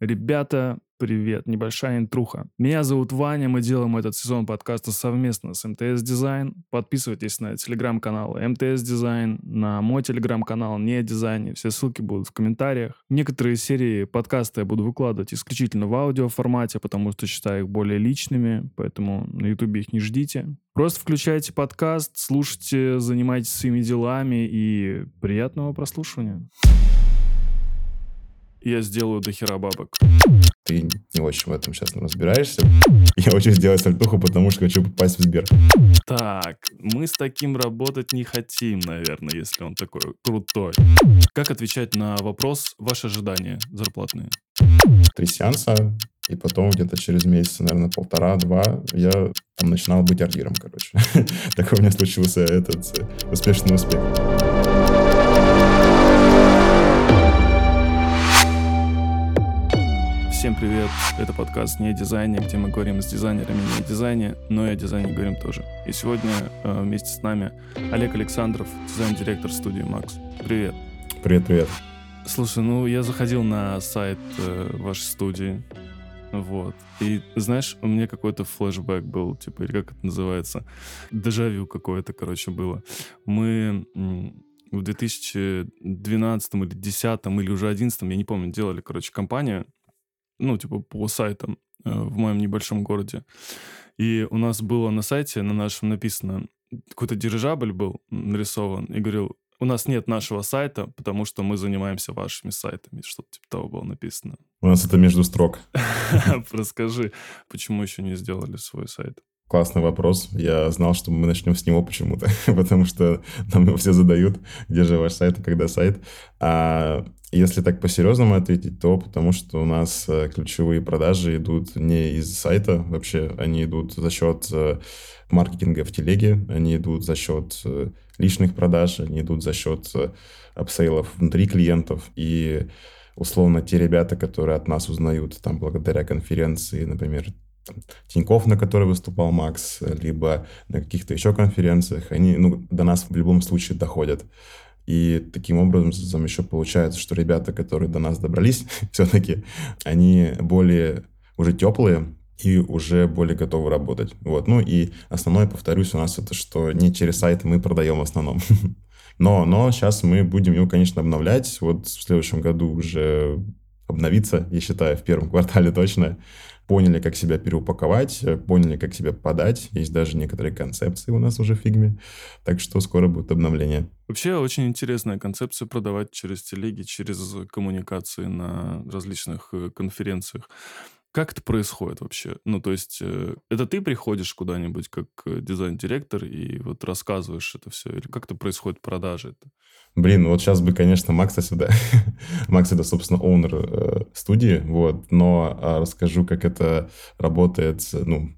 Ребята, привет, небольшая интруха. Меня зовут Ваня, мы делаем этот сезон подкаста совместно с МТС Дизайн. Подписывайтесь на телеграм-канал МТС Дизайн, на мой телеграм-канал Не Дизайне, все ссылки будут в комментариях. Некоторые серии подкаста я буду выкладывать исключительно в аудиоформате, потому что считаю их более личными, поэтому на ютубе их не ждите. Просто включайте подкаст, слушайте, занимайтесь своими делами и приятного прослушивания я сделаю до хера бабок. Ты не очень в этом сейчас разбираешься. Я хочу сделать сальтуху, потому что хочу попасть в Сбер. Так, мы с таким работать не хотим, наверное, если он такой крутой. Как отвечать на вопрос ваши ожидания зарплатные? Три сеанса, и потом где-то через месяц, наверное, полтора-два я там начинал быть ордиром, короче. Такой у меня случился этот э, успешный успех. Всем привет! Это подкаст «Не о дизайне», где мы говорим с дизайнерами не о дизайне, но и о дизайне говорим тоже. И сегодня э, вместе с нами Олег Александров, дизайн-директор студии «Макс». Привет! Привет-привет! Слушай, ну я заходил на сайт э, вашей студии, вот. И знаешь, у меня какой-то флешбэк был, типа, или как это называется, дежавю какое-то, короче, было. Мы в 2012 или 2010 или уже 2011, я не помню, делали, короче, компанию, ну, типа, по сайтам э, в моем небольшом городе. И у нас было на сайте, на нашем написано, какой-то дирижабль был нарисован, и говорил, у нас нет нашего сайта, потому что мы занимаемся вашими сайтами. Что-то типа того было написано. У нас это между строк. Расскажи, почему еще не сделали свой сайт? Классный вопрос. Я знал, что мы начнем с него почему-то, потому что нам его все задают, где же ваш сайт и когда сайт. А если так по-серьезному ответить, то потому что у нас э, ключевые продажи идут не из сайта вообще, они идут за счет э, маркетинга в телеге, они идут за счет э, личных продаж, они идут за счет апсейлов внутри клиентов. И условно те ребята, которые от нас узнают там благодаря конференции, например, там, Тиньков, на которой выступал Макс, либо на каких-то еще конференциях, они ну, до нас в любом случае доходят. И таким образом еще получается, что ребята, которые до нас добрались, все-таки, они более уже теплые, и уже более готовы работать. Вот. Ну и основное, повторюсь, у нас это, что не через сайт мы продаем в основном. Но, но сейчас мы будем его, конечно, обновлять. Вот в следующем году уже обновиться, я считаю, в первом квартале точно поняли, как себя переупаковать, э, поняли, как себя подать. Есть даже некоторые концепции у нас уже в фигме. Так что скоро будет обновление. Вообще очень интересная концепция продавать через телеги, через коммуникации на различных э, конференциях. Как это происходит вообще? Ну, то есть, э, это ты приходишь куда-нибудь как э, дизайн-директор и вот рассказываешь это все? Или как это происходит продажи это? Блин, ну вот сейчас бы, конечно, Макса сюда. Макс это, собственно, оунер э, студии, вот, но э, расскажу, как это работает, ну,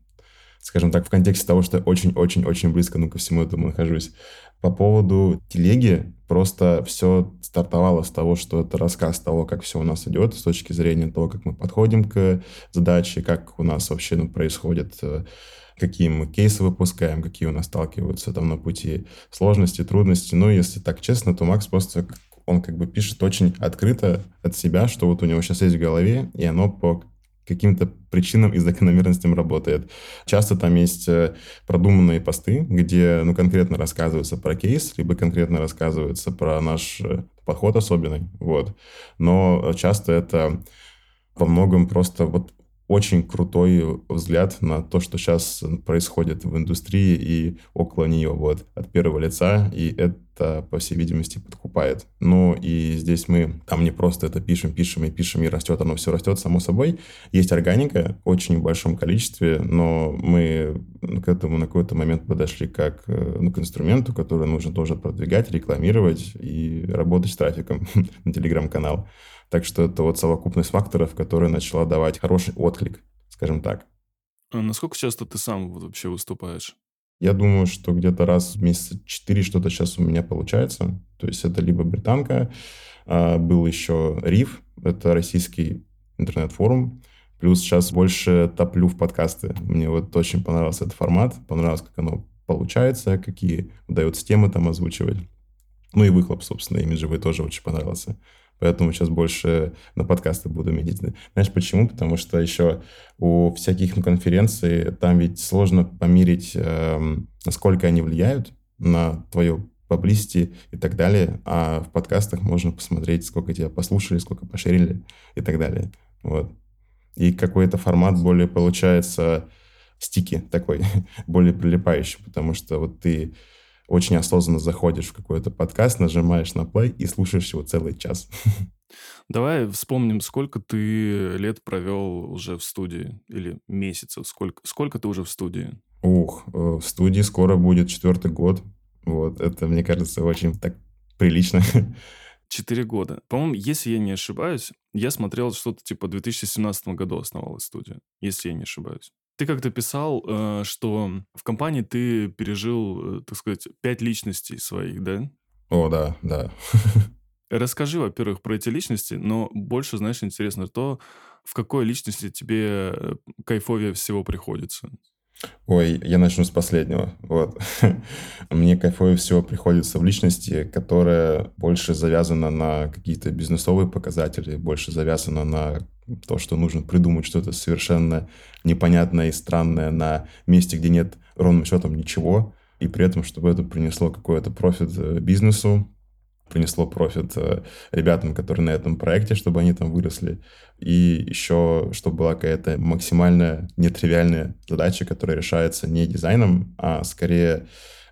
скажем так, в контексте того, что очень-очень-очень близко, ну, ко всему этому нахожусь. По поводу телеги, просто все стартовало с того, что это рассказ того, как все у нас идет, с точки зрения того, как мы подходим к задаче, как у нас вообще ну, происходит, э, какие мы кейсы выпускаем, какие у нас сталкиваются там на пути сложности, трудности. Ну, если так честно, то Макс просто он как бы пишет очень открыто от себя, что вот у него сейчас есть в голове, и оно по каким-то причинам и закономерностям работает. Часто там есть э, продуманные посты, где ну, конкретно рассказывается про кейс, либо конкретно рассказывается про наш э, подход особенный. Вот. Но часто это во многом просто вот очень крутой взгляд на то, что сейчас происходит в индустрии и около нее, вот, от первого лица, и это, по всей видимости, подкупает. Ну, и здесь мы там не просто это пишем, пишем и пишем, и растет, оно все растет само собой. Есть органика очень в большом количестве, но мы к этому на какой-то момент подошли как э, ну, к инструменту, который нужно тоже продвигать, рекламировать и работать с трафиком на телеграм-канал. Так что это вот совокупность факторов, которая начала давать хороший отклик, скажем так. А насколько часто ты сам вообще выступаешь? Я думаю, что где-то раз в месяца 4 что-то сейчас у меня получается. То есть это либо британка, а, был еще РИФ, это российский интернет-форум, плюс сейчас больше топлю в подкасты. Мне вот очень понравился этот формат, понравилось, как оно получается, какие удается темы там озвучивать. Ну и выхлоп, собственно, имиджевый тоже очень понравился. Поэтому сейчас больше на подкасты буду медить. Знаешь почему? Потому что еще у всяких конференций там ведь сложно померить, эм, насколько они влияют на твое publicity и так далее, а в подкастах можно посмотреть, сколько тебя послушали, сколько поширили и так далее. Вот. И какой-то формат более получается стики такой, более прилипающий, потому что вот ты очень осознанно заходишь в какой-то подкаст, нажимаешь на play и слушаешь его целый час. Давай вспомним, сколько ты лет провел уже в студии или месяцев, сколько, сколько ты уже в студии? Ух, э, в студии скоро будет четвертый год. Вот, это, мне кажется, очень так прилично. Четыре года. По-моему, если я не ошибаюсь, я смотрел что-то типа в 2017 году основалась студия, если я не ошибаюсь. Ты как-то писал, э, что в компании ты пережил, э, так сказать, пять личностей своих, да? О, да, да. Расскажи, во-первых, про эти личности, но больше, знаешь, интересно то, в какой личности тебе э, кайфовее всего приходится. Ой, я начну с последнего. Вот. Мне кайфовее всего приходится в личности, которая больше завязана на какие-то бизнесовые показатели, больше завязана на то, что нужно придумать что-то совершенно непонятное и странное на месте, где нет ровным счетом ничего, и при этом, чтобы это принесло какой-то профит э, бизнесу, принесло профит э, ребятам, которые на этом проекте, чтобы они там выросли. И еще, чтобы была какая-то максимально нетривиальная задача, которая решается не дизайном, а скорее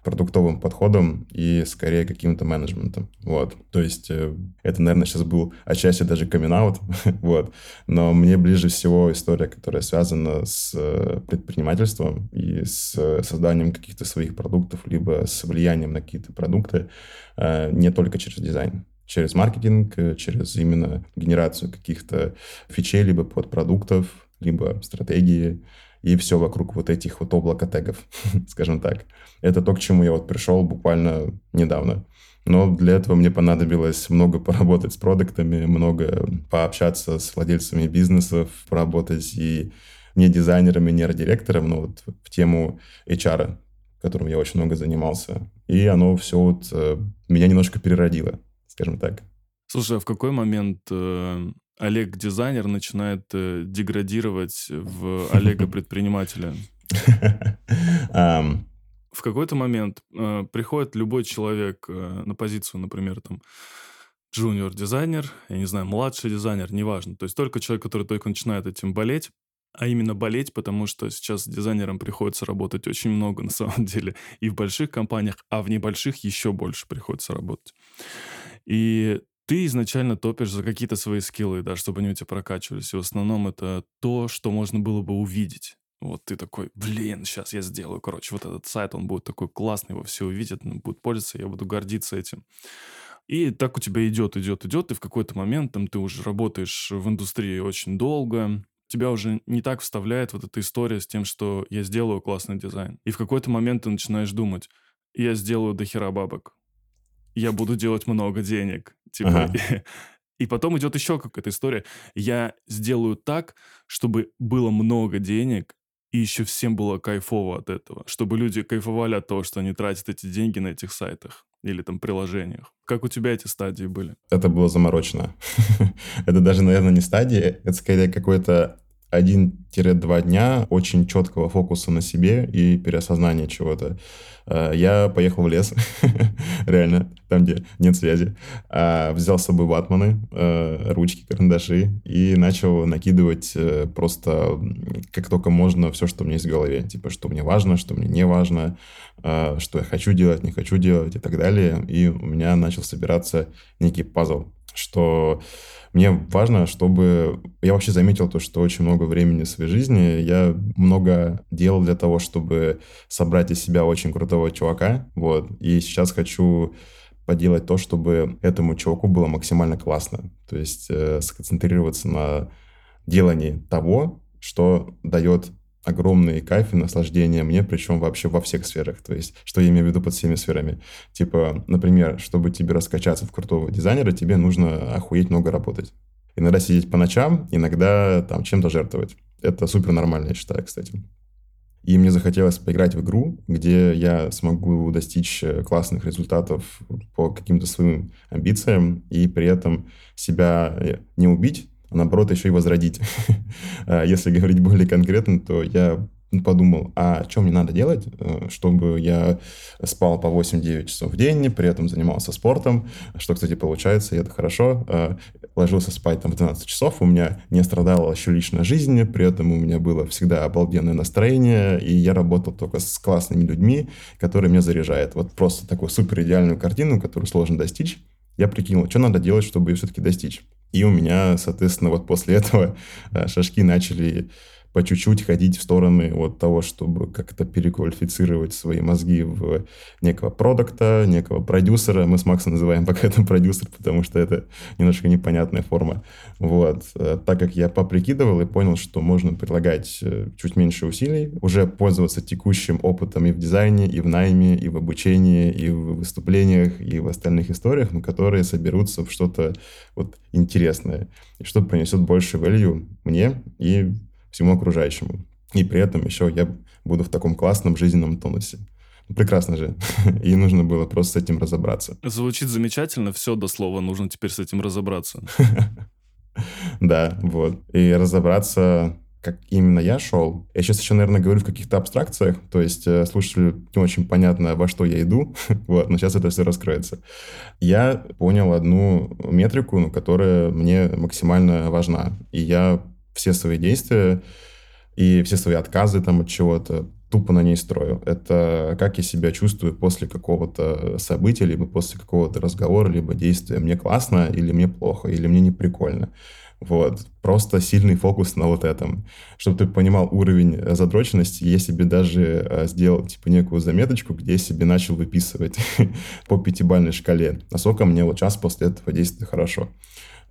продуктовым подходом и скорее каким-то менеджментом. Вот. То есть э, это, наверное, сейчас был отчасти даже камин вот. Но мне ближе всего история, которая связана с э, предпринимательством и с созданием каких-то своих продуктов, либо с влиянием на какие-то продукты, э, не только через дизайн через маркетинг, через именно генерацию каких-то фичей, либо подпродуктов, либо стратегии, и все вокруг вот этих вот облака тегов, скажем так. Это то, к чему я вот пришел буквально недавно. Но для этого мне понадобилось много поработать с продуктами, много пообщаться с владельцами бизнесов, поработать и не дизайнерами, не арт-директором, но вот в тему HR, которым я очень много занимался. И оно все вот э, меня немножко переродило, скажем так. Слушай, а в какой момент э, Олег дизайнер начинает э, деградировать в Олега предпринимателя? В какой-то момент э, приходит любой человек э, на позицию, например, там джуниор дизайнер, я не знаю, младший дизайнер, неважно. То есть только человек, который только начинает этим болеть, а именно болеть, потому что сейчас дизайнерам приходится работать очень много на самом деле и в больших компаниях, а в небольших еще больше приходится работать. И ты изначально топишь за какие-то свои скиллы, да, чтобы они у тебя прокачивались. И в основном это то, что можно было бы увидеть. Вот ты такой, блин, сейчас я сделаю, короче, вот этот сайт, он будет такой классный, его все увидят, ну, будут пользоваться, я буду гордиться этим. И так у тебя идет, идет, идет, и в какой-то момент там ты уже работаешь в индустрии очень долго, тебя уже не так вставляет вот эта история с тем, что я сделаю классный дизайн. И в какой-то момент ты начинаешь думать, я сделаю дохера бабок, я буду делать много денег, Типа, ага. и, и потом идет еще какая-то история. Я сделаю так, чтобы было много денег, и еще всем было кайфово от этого. Чтобы люди кайфовали от того, что они тратят эти деньги на этих сайтах или там приложениях. Как у тебя эти стадии были? Это было заморочено. это даже, наверное, не стадии, это скорее какой-то 1-2 дня очень четкого фокуса на себе и переосознания чего-то. Э, я поехал в лес, реально, там, где нет связи. А, взял с собой ватманы, э, ручки, карандаши и начал накидывать э, просто как только можно все, что у меня есть в голове. Типа, что мне важно, что мне не важно, что я хочу делать, не хочу делать и так далее. И у меня начал собираться некий пазл, что мне важно, чтобы... Я вообще заметил то, что очень много времени в своей жизни я много делал для того, чтобы собрать из себя очень крутого чувака, вот. И сейчас хочу поделать то, чтобы этому чуваку было максимально классно. То есть э, сконцентрироваться на делании того, что дает огромный кайф и наслаждение мне, причем вообще во всех сферах. То есть, что я имею в виду под всеми сферами. Типа, например, чтобы тебе раскачаться в крутого дизайнера, тебе нужно охуеть много работать. Иногда сидеть по ночам, иногда там чем-то жертвовать. Это супер нормально, я считаю, кстати. И мне захотелось поиграть в игру, где я смогу достичь э, классных результатов по каким-то своим амбициям и при этом себя э, не убить, а наоборот еще и возродить. А если говорить более конкретно, то я подумал, а что мне надо делать, э, чтобы я спал по 8-9 часов в день, при этом занимался спортом, что, кстати, получается, и это хорошо. Э, ложился спать там в 12 часов, у меня не страдала еще личная жизнь, при этом у меня было всегда обалденное настроение, и я работал только с классными людьми, которые меня заряжают. Вот просто такую супер идеальную картину, которую сложно достичь, я прикинул, что надо делать, чтобы ее все-таки достичь. И у меня, соответственно, вот после этого э, шашки начали по чуть-чуть ходить в стороны от того, чтобы как-то переквалифицировать свои мозги в некого продукта, некого продюсера. Мы с Максом называем пока это продюсер, потому что это немножко непонятная форма. Вот. Э, так как я поприкидывал и понял, что можно прилагать э, чуть меньше усилий, уже пользоваться текущим опытом и в дизайне, и в найме, и в обучении, и в выступлениях, и в остальных историях, но которые соберутся в что-то вот интересное, и что принесет больше value мне и всему окружающему. И при этом еще я буду в таком классном жизненном тонусе. Ну, прекрасно же. И нужно было просто с этим разобраться. Звучит замечательно, все до слова, нужно теперь с этим разобраться. Да, вот. И разобраться, как именно я шел. Я сейчас еще, наверное, говорю в каких-то абстракциях, то есть э, слушателю не очень понятно, во что я иду, вот, но сейчас это все раскроется. Я понял одну метрику, которая мне максимально важна, и я все свои действия и все свои отказы там от чего-то тупо на ней строю. Это как я себя чувствую после какого-то события, либо после какого-то разговора, либо действия. Мне классно или мне плохо, или мне не прикольно. Вот. Просто сильный фокус на вот этом. Чтобы ты понимал уровень задроченности, я себе даже э, сделал типа некую заметочку, где я себе начал выписывать по пятибальной шкале, насколько мне вот час после этого действия хорошо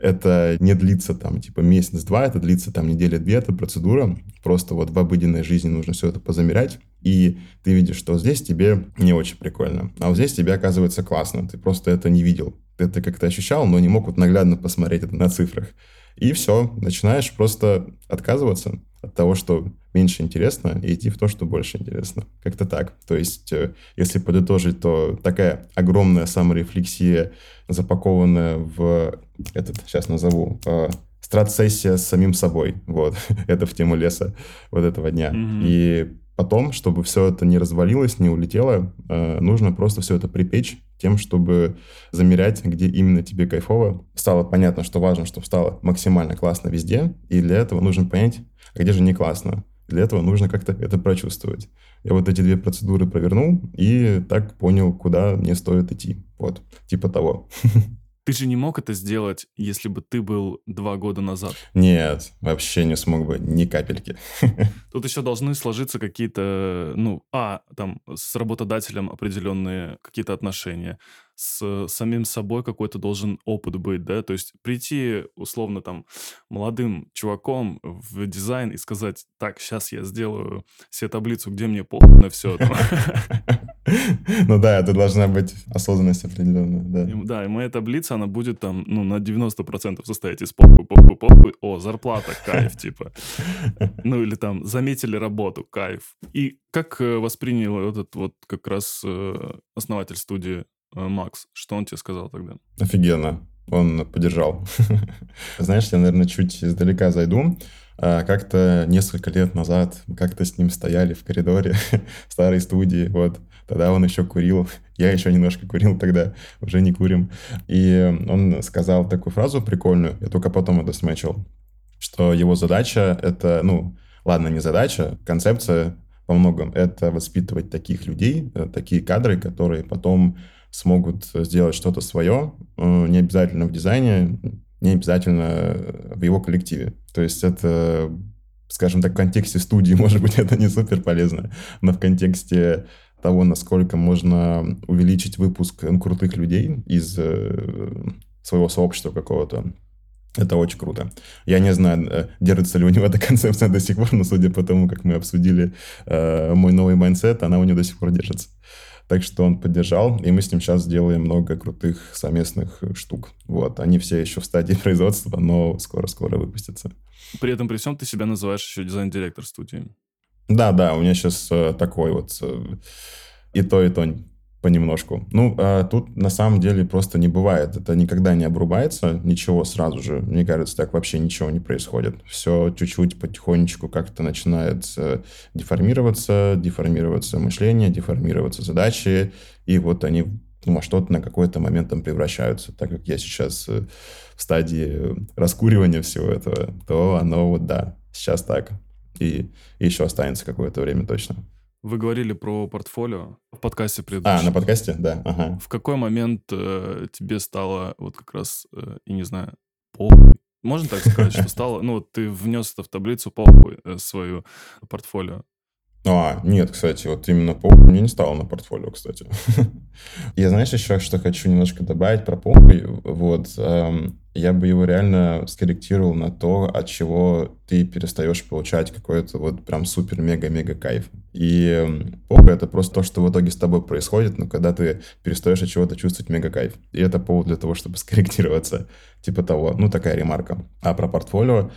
это не длится там типа месяц-два, это длится там недели-две, это процедура. Просто вот в обыденной жизни нужно все это позамерять, и ты видишь, что здесь тебе не очень прикольно, а вот здесь тебе оказывается классно, ты просто это не видел. Ты это как-то ощущал, но не мог вот наглядно посмотреть это на цифрах. И все, начинаешь просто отказываться от того, что меньше интересно, и идти в то, что больше интересно. Как-то так. То есть, э, если подытожить, то такая огромная саморефлексия, запакованная в этот, сейчас назову, э, страт-сессия с самим собой. Вот. это в тему леса вот этого дня. Mm-hmm. И потом, чтобы все это не развалилось, не улетело, э, нужно просто все это припечь тем, чтобы замерять, где именно тебе кайфово. Стало понятно, что важно, чтобы стало максимально классно везде, и для этого нужно понять, а где же не классно. Для этого нужно как-то это прочувствовать. Я вот эти две процедуры провернул и так понял, куда мне стоит идти. Вот, типа того. Ты же не мог это сделать, если бы ты был два года назад. Нет, вообще не смог бы, ни капельки. Тут еще должны сложиться какие-то, ну, а, там, с работодателем определенные какие-то отношения, с самим собой какой-то должен опыт быть, да, то есть прийти, условно, там, молодым чуваком в дизайн и сказать, так, сейчас я сделаю себе таблицу, где мне похуй на все Ну да, это должна быть осознанность определенная, да. Да, и моя таблица, она будет там, ну, на 90% состоять из попы, попы, попы, о, зарплата, кайф, типа. Ну, или там, заметили работу, кайф. И как э, воспринял этот вот как раз э, основатель студии э, Макс? Что он тебе сказал тогда? Офигенно. Он поддержал. Знаешь, я, наверное, чуть издалека зайду. А, как-то несколько лет назад мы как-то с ним стояли в коридоре старой студии, вот. Тогда он еще курил, я еще немножко курил тогда, уже не курим. И он сказал такую фразу прикольную, я только потом это смечил, что его задача — это, ну, ладно, не задача, концепция во многом — это воспитывать таких людей, э, такие кадры, которые потом смогут сделать что-то свое, э, не обязательно в дизайне, не обязательно в его коллективе. То есть это, скажем так, в контексте студии, может быть, это не супер полезно, но в контексте того, насколько можно увеличить выпуск крутых людей из э, своего сообщества какого-то. Это очень круто. Я не знаю, э, держится ли у него эта концепция до сих пор, но судя по тому, как мы обсудили э, мой новый mindset, она у него до сих пор держится. Так что он поддержал, и мы с ним сейчас делаем много крутых совместных штук. Вот, они все еще в стадии производства, но скоро-скоро выпустятся. При этом, при всем, ты себя называешь еще дизайн-директор студии. Да, да, у меня сейчас э, такой вот э, и то, и то понемножку. Ну, а тут на самом деле просто не бывает. Это никогда не обрубается, ничего сразу же. Мне кажется, так вообще ничего не происходит. Все чуть-чуть потихонечку как-то начинает э, деформироваться, деформироваться мышление, деформироваться задачи, и вот они ну, во что-то на какой-то момент там превращаются. Так как я сейчас э, в стадии раскуривания всего этого, то оно вот, да, сейчас так. И еще останется какое-то время точно. Вы говорили про портфолио в подкасте предыдущем. А, на подкасте? Да, ага. В какой момент э, тебе стало вот как раз, э, я не знаю, похуй? Можно так сказать, что стало? Ну, вот ты внес это в таблицу похуй э, свою портфолио. А, нет, кстати, вот именно похуй мне не стало на портфолио, кстати. Я, знаешь, еще что хочу немножко добавить про похуй. Вот, эм, я бы его реально скорректировал на то, от чего ты перестаешь получать какой-то вот прям супер-мега-мега кайф. И похуй — это просто то, что в итоге с тобой происходит, но когда ты перестаешь от чего-то чувствовать мега-кайф. И это повод для того, чтобы скорректироваться. Типа того. Ну, такая ремарка. А про портфолио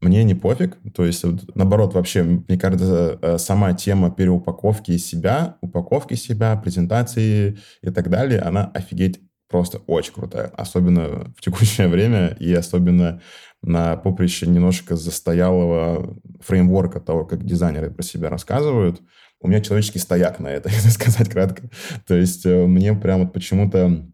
мне не пофиг, то есть, наоборот, вообще, мне кажется, э, сама тема переупаковки себя, упаковки себя, презентации и так далее, она офигеть просто очень крутая, особенно в текущее время и особенно на поприще немножко застоялого фреймворка того, как дизайнеры про себя рассказывают. У меня человеческий стояк на это, если сказать кратко. То есть э, мне прям вот почему-то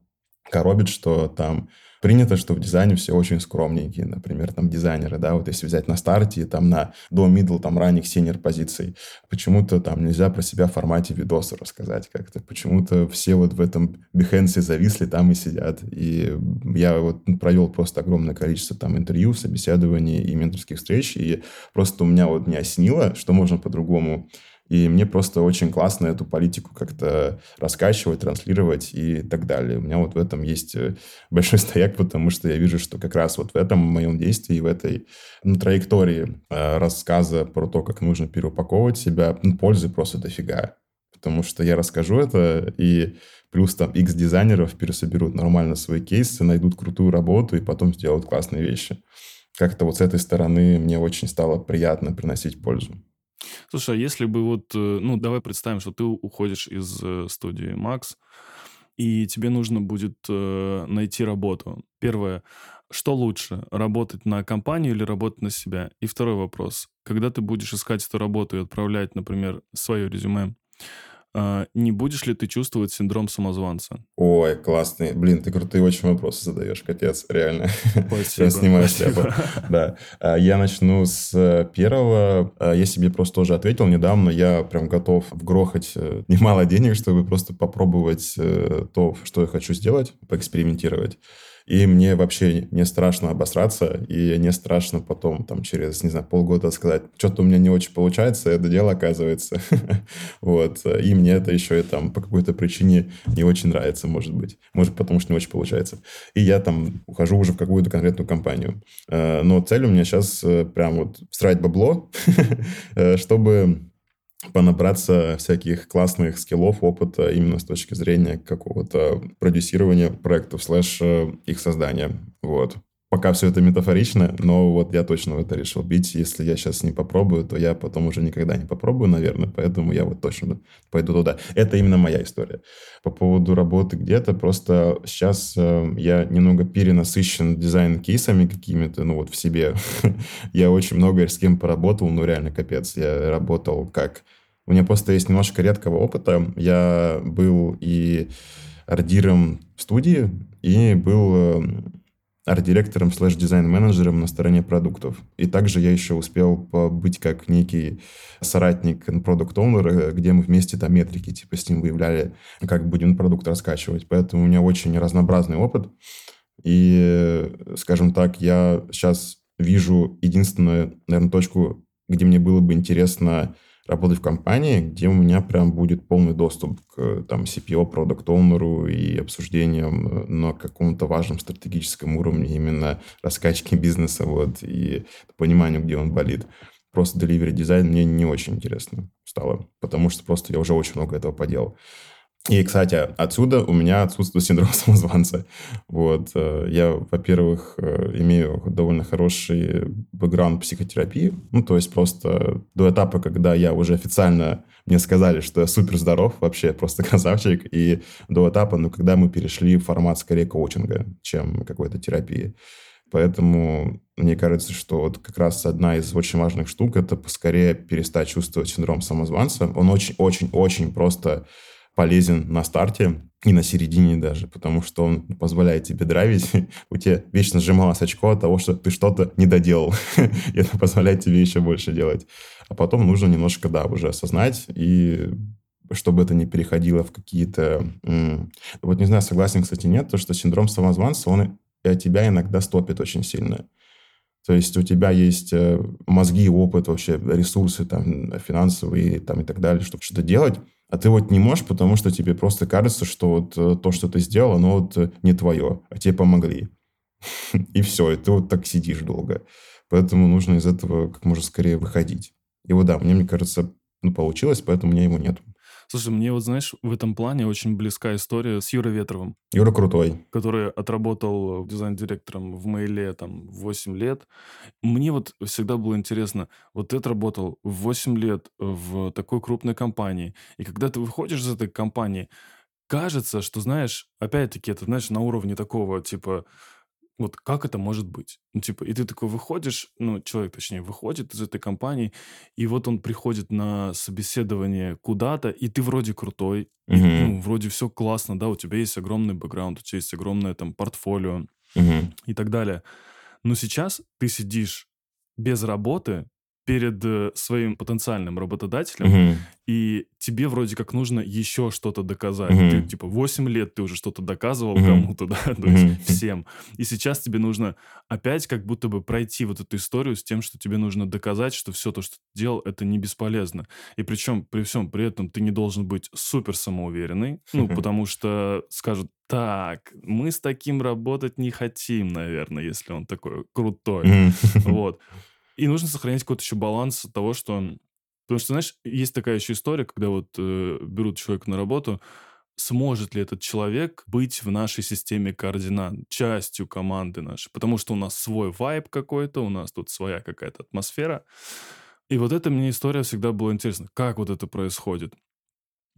коробит, что там Принято, что в дизайне все очень скромненькие, например, там дизайнеры, да, вот если взять на старте, там на до middle, там ранних синер позиций, почему-то там нельзя про себя в формате видоса рассказать как-то, почему-то все вот в этом Behance зависли там и сидят. И я вот провел просто огромное количество там интервью, собеседований и менторских встреч, и просто у меня вот не осенило, что можно по-другому и мне просто очень классно эту политику как-то раскачивать, транслировать и так далее. У меня вот в этом есть э, большой стояк, потому что я вижу, что как раз вот в этом моем действии, в этой ну, траектории э, рассказа про то, как нужно переупаковывать себя, ну, пользы просто дофига. Потому что я расскажу это, и плюс там X дизайнеров пересоберут нормально свои кейсы, найдут крутую работу и потом сделают классные вещи. Как-то вот с этой стороны мне очень стало приятно приносить пользу. Слушай, а если бы вот, э, ну, давай представим, что ты уходишь из э, студии Макс, и тебе нужно будет э, найти работу. Первое, что лучше, работать на компанию или работать на себя? И второй вопрос, когда ты будешь искать эту работу и отправлять, например, свое резюме, не будешь ли ты чувствовать синдром самозванца? Ой, классный. Блин, ты крутые очень вопросы задаешь, капец, реально. Спасибо. снимаю шляпу. Да. А, я начну с первого. А, я себе просто тоже ответил недавно. Я прям готов вгрохать э, немало денег, чтобы просто попробовать э, то, что я хочу сделать, поэкспериментировать. И мне вообще не страшно обосраться, и не страшно потом, там, через, не знаю, полгода сказать, что-то у меня не очень получается, это дело оказывается. вот. И мне это еще и там по какой-то причине не очень нравится, может быть. Может, потому что не очень получается. И я там ухожу уже в какую-то конкретную компанию. Э, но цель у меня сейчас э, прям вот срать бабло, э, чтобы понабраться всяких классных скиллов, опыта именно с точки зрения какого-то продюсирования проектов слэш э, их создания. Вот. Пока все это метафорично, но вот я точно в это решил бить. Если я сейчас не попробую, то я потом уже никогда не попробую, наверное. Поэтому я вот точно пойду туда. Это именно моя история. По поводу работы где-то, просто сейчас э, я немного перенасыщен дизайн-кейсами какими-то, ну вот в себе. я очень много с кем поработал, ну реально капец. Я работал как... У меня просто есть немножко редкого опыта. Я был и ардиром студии, и был эм, арт-директором слэш дизайн-менеджером на стороне продуктов. И также я еще успел быть как некий соратник продукт оунера где мы вместе там метрики типа с ним выявляли, как будем продукт раскачивать. Поэтому у меня очень разнообразный опыт. И, скажем так, я сейчас вижу единственную, наверное, точку, где мне было бы интересно работать в компании, где у меня прям будет полный доступ к там, CPO, продукт оунеру и обсуждениям э, на каком-то важном стратегическом уровне именно раскачки бизнеса вот, и пониманию, где он болит. Просто delivery дизайн мне не очень интересно стало, потому что просто я уже очень много этого поделал. И, кстати, отсюда у меня отсутствует синдром самозванца. Вот. Э, я, во-первых, э, имею довольно хороший бэкграунд психотерапии. Ну, то есть просто до этапа, когда я уже официально мне сказали, что я супер здоров, вообще просто красавчик, и до этапа, ну, когда мы перешли в формат скорее коучинга, чем какой-то терапии. Поэтому мне кажется, что вот как раз одна из очень важных штук – это поскорее перестать чувствовать синдром самозванца. Он очень-очень-очень просто полезен на старте и на середине даже, потому что он позволяет тебе драйвить. У тебя вечно сжималось очко от того, что ты что-то не доделал. и это позволяет тебе еще больше делать. А потом нужно немножко, да, уже осознать и чтобы это не переходило в какие-то... Вот не знаю, согласен, кстати, нет, то, что синдром самозванца, он и тебя иногда стопит очень сильно. То есть у тебя есть э, мозги, опыт, вообще ресурсы там, финансовые там, и так далее, чтобы что-то делать, а ты вот не можешь, потому что тебе просто кажется, что вот э, то, что ты сделал, оно вот э, не твое, а тебе помогли. И все, и ты вот так сидишь долго. Поэтому нужно из этого как можно скорее выходить. И вот да, мне, мне кажется, ну, получилось, поэтому у меня его нету. Слушай, мне вот, знаешь, в этом плане очень близка история с Юрой Ветровым. Юра крутой. Который отработал дизайн-директором в Мейле там 8 лет. Мне вот всегда было интересно, вот ты отработал 8 лет в такой крупной компании, и когда ты выходишь из этой компании, кажется, что, знаешь, опять-таки, это, знаешь, на уровне такого, типа, вот как это может быть? Ну, типа, и ты такой выходишь, ну, человек, точнее, выходит из этой компании, и вот он приходит на собеседование куда-то, и ты вроде крутой, и, ну, вроде все классно, да, у тебя есть огромный бэкграунд, у тебя есть огромное там портфолио Мгм. и так далее. Но сейчас ты сидишь без работы, перед э, своим потенциальным работодателем, Мгм. и тебе вроде как нужно еще что-то доказать. Мгм. Ты, типа, 8 лет ты уже что-то доказывал Мгм. кому-то, да, то есть всем. И сейчас тебе нужно опять как будто бы пройти вот эту историю с тем, что тебе нужно доказать, что все то, что ты делал, это не бесполезно. И причем при всем при этом ты не должен быть супер самоуверенный, ну, потому что скажут, так, мы с таким работать не хотим, наверное, если он такой крутой. Вот. И нужно сохранять какой-то еще баланс того, что... Потому что, знаешь, есть такая еще история, когда вот э, берут человека на работу, сможет ли этот человек быть в нашей системе координат, частью команды нашей, потому что у нас свой вайб какой-то, у нас тут своя какая-то атмосфера. И вот эта мне история всегда была интересна, как вот это происходит.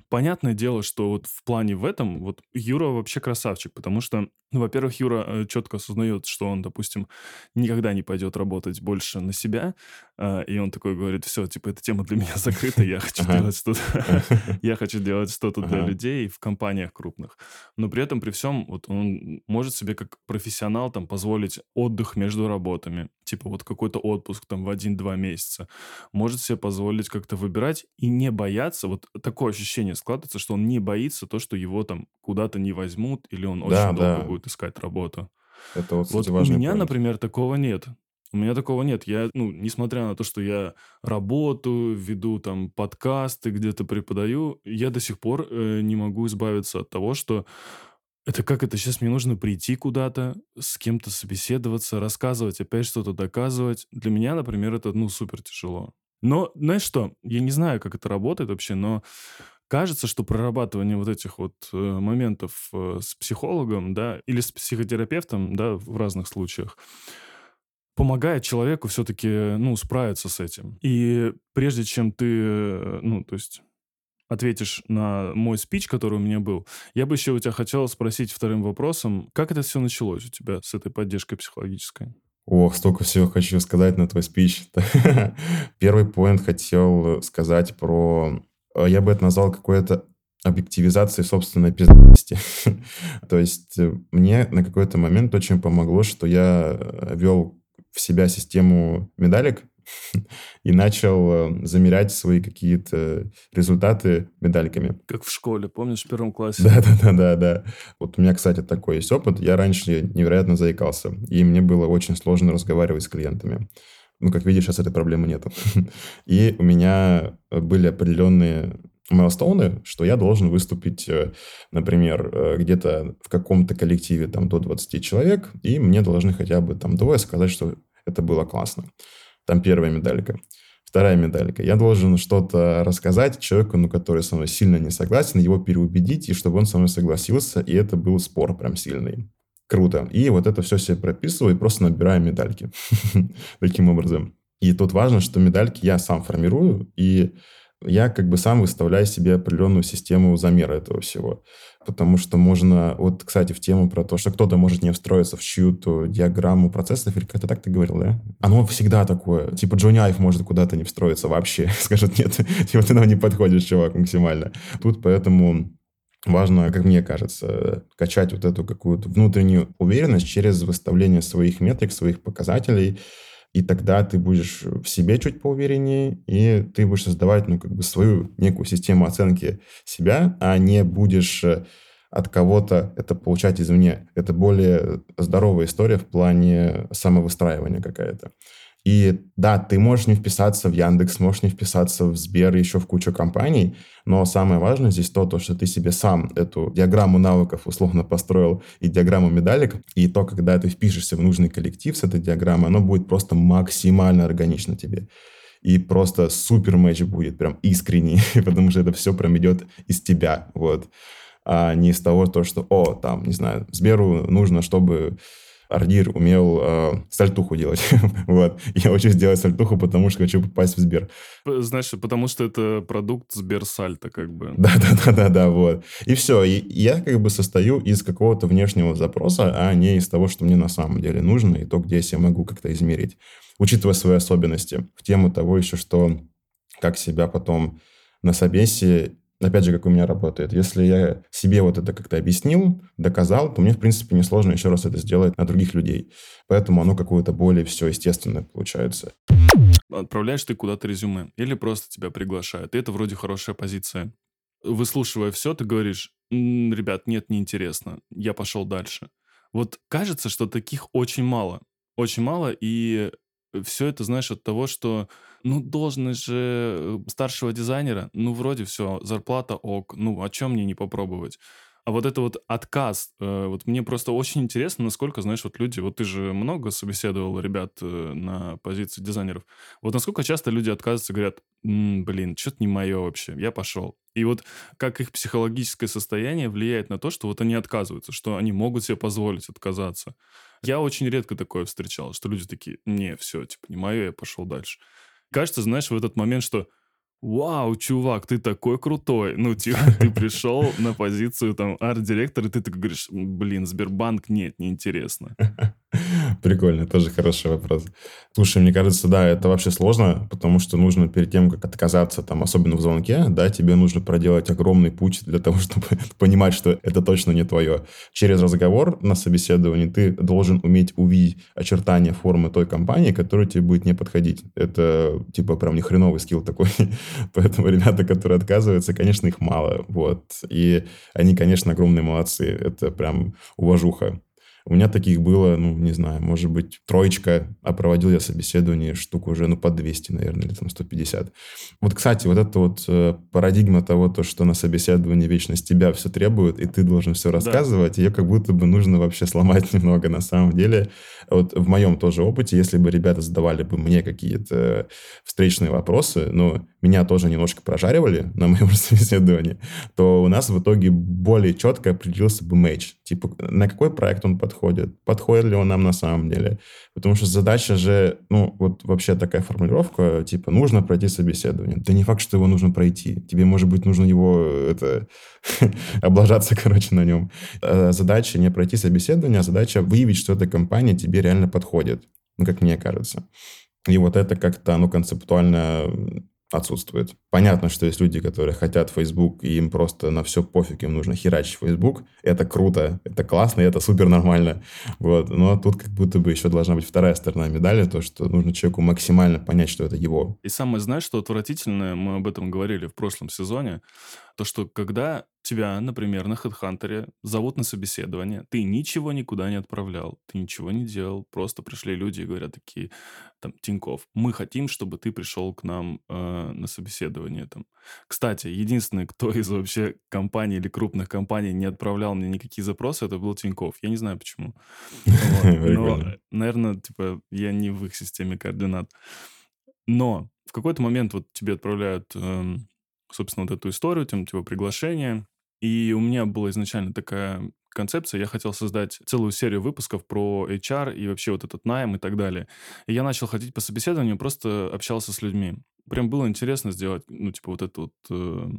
Понятное дело, что вот в плане в этом вот Юра вообще красавчик, потому что, ну, во-первых, Юра э, четко осознает, что он, допустим, никогда не пойдет работать больше на себя, э, и он такой говорит, все, типа, эта тема для меня закрыта, я хочу делать что-то, я хочу делать что-то для людей в компаниях крупных. Но при этом, при всем, вот он может себе как профессионал там позволить отдых между работами, типа вот какой-то отпуск там в один-два месяца, может себе позволить как-то выбирать и не бояться. Вот такое ощущение складывается, что он не боится то, что его там куда-то не возьмут или он очень долго да. Будет искать работу. Это вот, Вот кстати, у важный меня, поинт. например, такого нет. У меня такого нет. Я, ну, несмотря на то, что я работаю, веду там подкасты, где-то преподаю, я до сих пор э, не могу избавиться от того, что это как это сейчас мне нужно прийти куда-то, с кем-то собеседоваться, рассказывать, опять что-то доказывать. Для меня, например, это, ну, супер тяжело. Но, знаешь что, я не знаю, как это работает вообще, но кажется, что прорабатывание вот этих вот э, моментов э, с психологом, да, или с психотерапевтом, да, в разных случаях, помогает человеку все-таки, ну, справиться с этим. И прежде чем ты, э, ну, то есть ответишь на мой спич, который у меня был, я бы еще у тебя хотел спросить вторым вопросом, как это все началось у тебя с этой поддержкой психологической? Ох, столько всего хочу сказать на твой спич. Первый поинт хотел сказать про... э, Я бы это назвал какой-то объективизацией собственной пиздости. То есть э, мне на какой-то момент очень помогло, что я э, вел в себя систему медалек и начал замерять свои какие-то результаты медальками. Как в школе, помнишь, в первом классе? Да, да, да, да, да. Вот у меня, кстати, такой есть опыт. Я раньше невероятно заикался, и мне было очень сложно разговаривать с клиентами. Ну, как видишь, сейчас этой проблемы нету. И у меня были определенные майлстоуны, что я должен выступить, э, например, э, где-то в каком-то коллективе там до 20 человек, и мне должны хотя бы там двое сказать, что это было классно. Там первая медалька. Вторая медалька. Я должен что-то рассказать человеку, ну, который со мной сильно не согласен, его переубедить, и чтобы он со мной согласился, и это был спор прям сильный. Круто. И вот это все себе прописываю и просто набираю медальки. Таким образом. И тут важно, что медальки я сам формирую, и я как бы сам выставляю себе определенную систему замера этого всего. Потому что можно... Вот, кстати, в тему про то, что кто-то может не встроиться в чью-то диаграмму процессов, или как-то так ты говорил, да? Оно всегда такое. Типа Джонни Айв может куда-то не встроиться вообще. Скажет, нет, типа ты нам не подходишь, чувак, максимально. Тут поэтому важно, как мне кажется, качать вот эту какую-то внутреннюю уверенность через выставление своих метрик, своих показателей, и тогда ты будешь в себе чуть поувереннее, и ты будешь создавать, ну, как бы свою некую систему оценки себя, а не будешь э, от кого-то это получать извне. Это более здоровая история в плане самовыстраивания какая-то. И да, ты можешь не вписаться в Яндекс, можешь не вписаться в Сбер, еще в кучу компаний, но самое важное здесь то, то, что ты себе сам эту диаграмму навыков условно построил и диаграмму медалек, и то, когда ты впишешься в нужный коллектив с этой диаграммой, оно будет просто максимально органично тебе. И просто супер матч будет, прям искренний, потому что это все прям идет из тебя, вот. А не из того, то, что, о, там, не знаю, Сберу нужно, чтобы Ардир умел э, сальтуху делать. вот. Я учусь делать сальтуху, потому что хочу попасть в Сбер. Знаешь, потому что это продукт Сберсальта, как бы. Да-да-да-да-да, вот. И все. И я как бы состою из какого-то внешнего запроса, а не из того, что мне на самом деле нужно, и то, где я себя могу как-то измерить. Учитывая свои особенности. В тему того еще, что как себя потом на собесе опять же, как у меня работает. Если я себе вот это как-то объяснил, доказал, то мне, в принципе, несложно еще раз это сделать на других людей. Поэтому оно какое-то более все естественное получается. Отправляешь ты куда-то резюме или просто тебя приглашают. И это вроде хорошая позиция. Выслушивая все, ты говоришь, ребят, нет, неинтересно, я пошел дальше. Вот кажется, что таких очень мало. Очень мало, и все это, знаешь, от того, что, ну, должность же э, старшего дизайнера, ну, вроде все, зарплата ок, ну, о чем мне не попробовать? А вот это вот отказ, э, вот мне просто очень интересно, насколько, знаешь, вот люди, вот ты же много собеседовал ребят э, на позиции дизайнеров, вот насколько часто люди отказываются говорят, М, блин, что-то не мое вообще, я пошел. И вот как их психологическое состояние влияет на то, что вот они отказываются, что они могут себе позволить отказаться. Я очень редко такое встречал, что люди такие, не, все, типа, не мое, я пошел дальше. Кажется, знаешь, в этот момент, что вау, чувак, ты такой крутой. Ну, типа, ты пришел на позицию там арт-директора, и ты так говоришь, блин, Сбербанк, нет, неинтересно. Прикольно, тоже хороший вопрос. Слушай, мне кажется, да, это вообще сложно, потому что нужно перед тем, как отказаться, там, особенно в звонке, да, тебе нужно проделать огромный путь для того, чтобы понимать, что это точно не твое. Через разговор на собеседовании ты должен уметь увидеть очертания формы той компании, которая тебе будет не подходить. Это, типа, прям не хреновый скилл такой. Поэтому ребята, которые отказываются, конечно, их мало. Вот. И они, конечно, огромные молодцы. Это прям уважуха. У меня таких было, ну, не знаю, может быть, троечка, а проводил я собеседование штук уже, ну, по 200, наверное, или там 150. Вот, кстати, вот эта вот э, парадигма того, то, что на собеседовании вечно с тебя все требует, и ты должен все рассказывать, да. ее как будто бы нужно вообще сломать немного на самом деле. Вот в моем тоже опыте, если бы ребята задавали бы мне какие-то встречные вопросы, ну, меня тоже немножко прожаривали на моем собеседовании, то у нас в итоге более четко определился бы матч. Типа, на какой проект он подходит, подходит, ли он нам на самом деле. Потому что задача же, ну, вот вообще такая формулировка, типа, нужно пройти собеседование. Да не факт, что его нужно пройти. Тебе, может быть, нужно его, это, облажаться, короче, на нем. А задача не пройти собеседование, а задача выявить, что эта компания тебе реально подходит. Ну, как мне кажется. И вот это как-то, ну, концептуально отсутствует. Понятно, что есть люди, которые хотят Facebook, и им просто на все пофиг, им нужно херачить Facebook. Это круто, это классно, это супер нормально. Вот. Но тут как будто бы еще должна быть вторая сторона медали, то, что нужно человеку максимально понять, что это его. И самое, знаешь, что отвратительное, мы об этом говорили в прошлом сезоне, то, что когда тебя, например, на HeadHunter зовут на собеседование, ты ничего никуда не отправлял, ты ничего не делал, просто пришли люди и говорят такие, там, Тиньков, мы хотим, чтобы ты пришел к нам э, на собеседование. Там. Кстати, единственный, кто из вообще компаний или крупных компаний не отправлял мне никакие запросы, это был Тиньков. Я не знаю почему. Но, наверное, типа, я не в их системе координат. Но в какой-то момент вот тебе отправляют, эм, собственно, вот эту историю, там, типа, приглашение, и у меня была изначально такая концепция. Я хотел создать целую серию выпусков про HR и вообще вот этот найм и так далее. И я начал ходить по собеседованию, просто общался с людьми. Прям было интересно сделать, ну, типа, вот это вот э,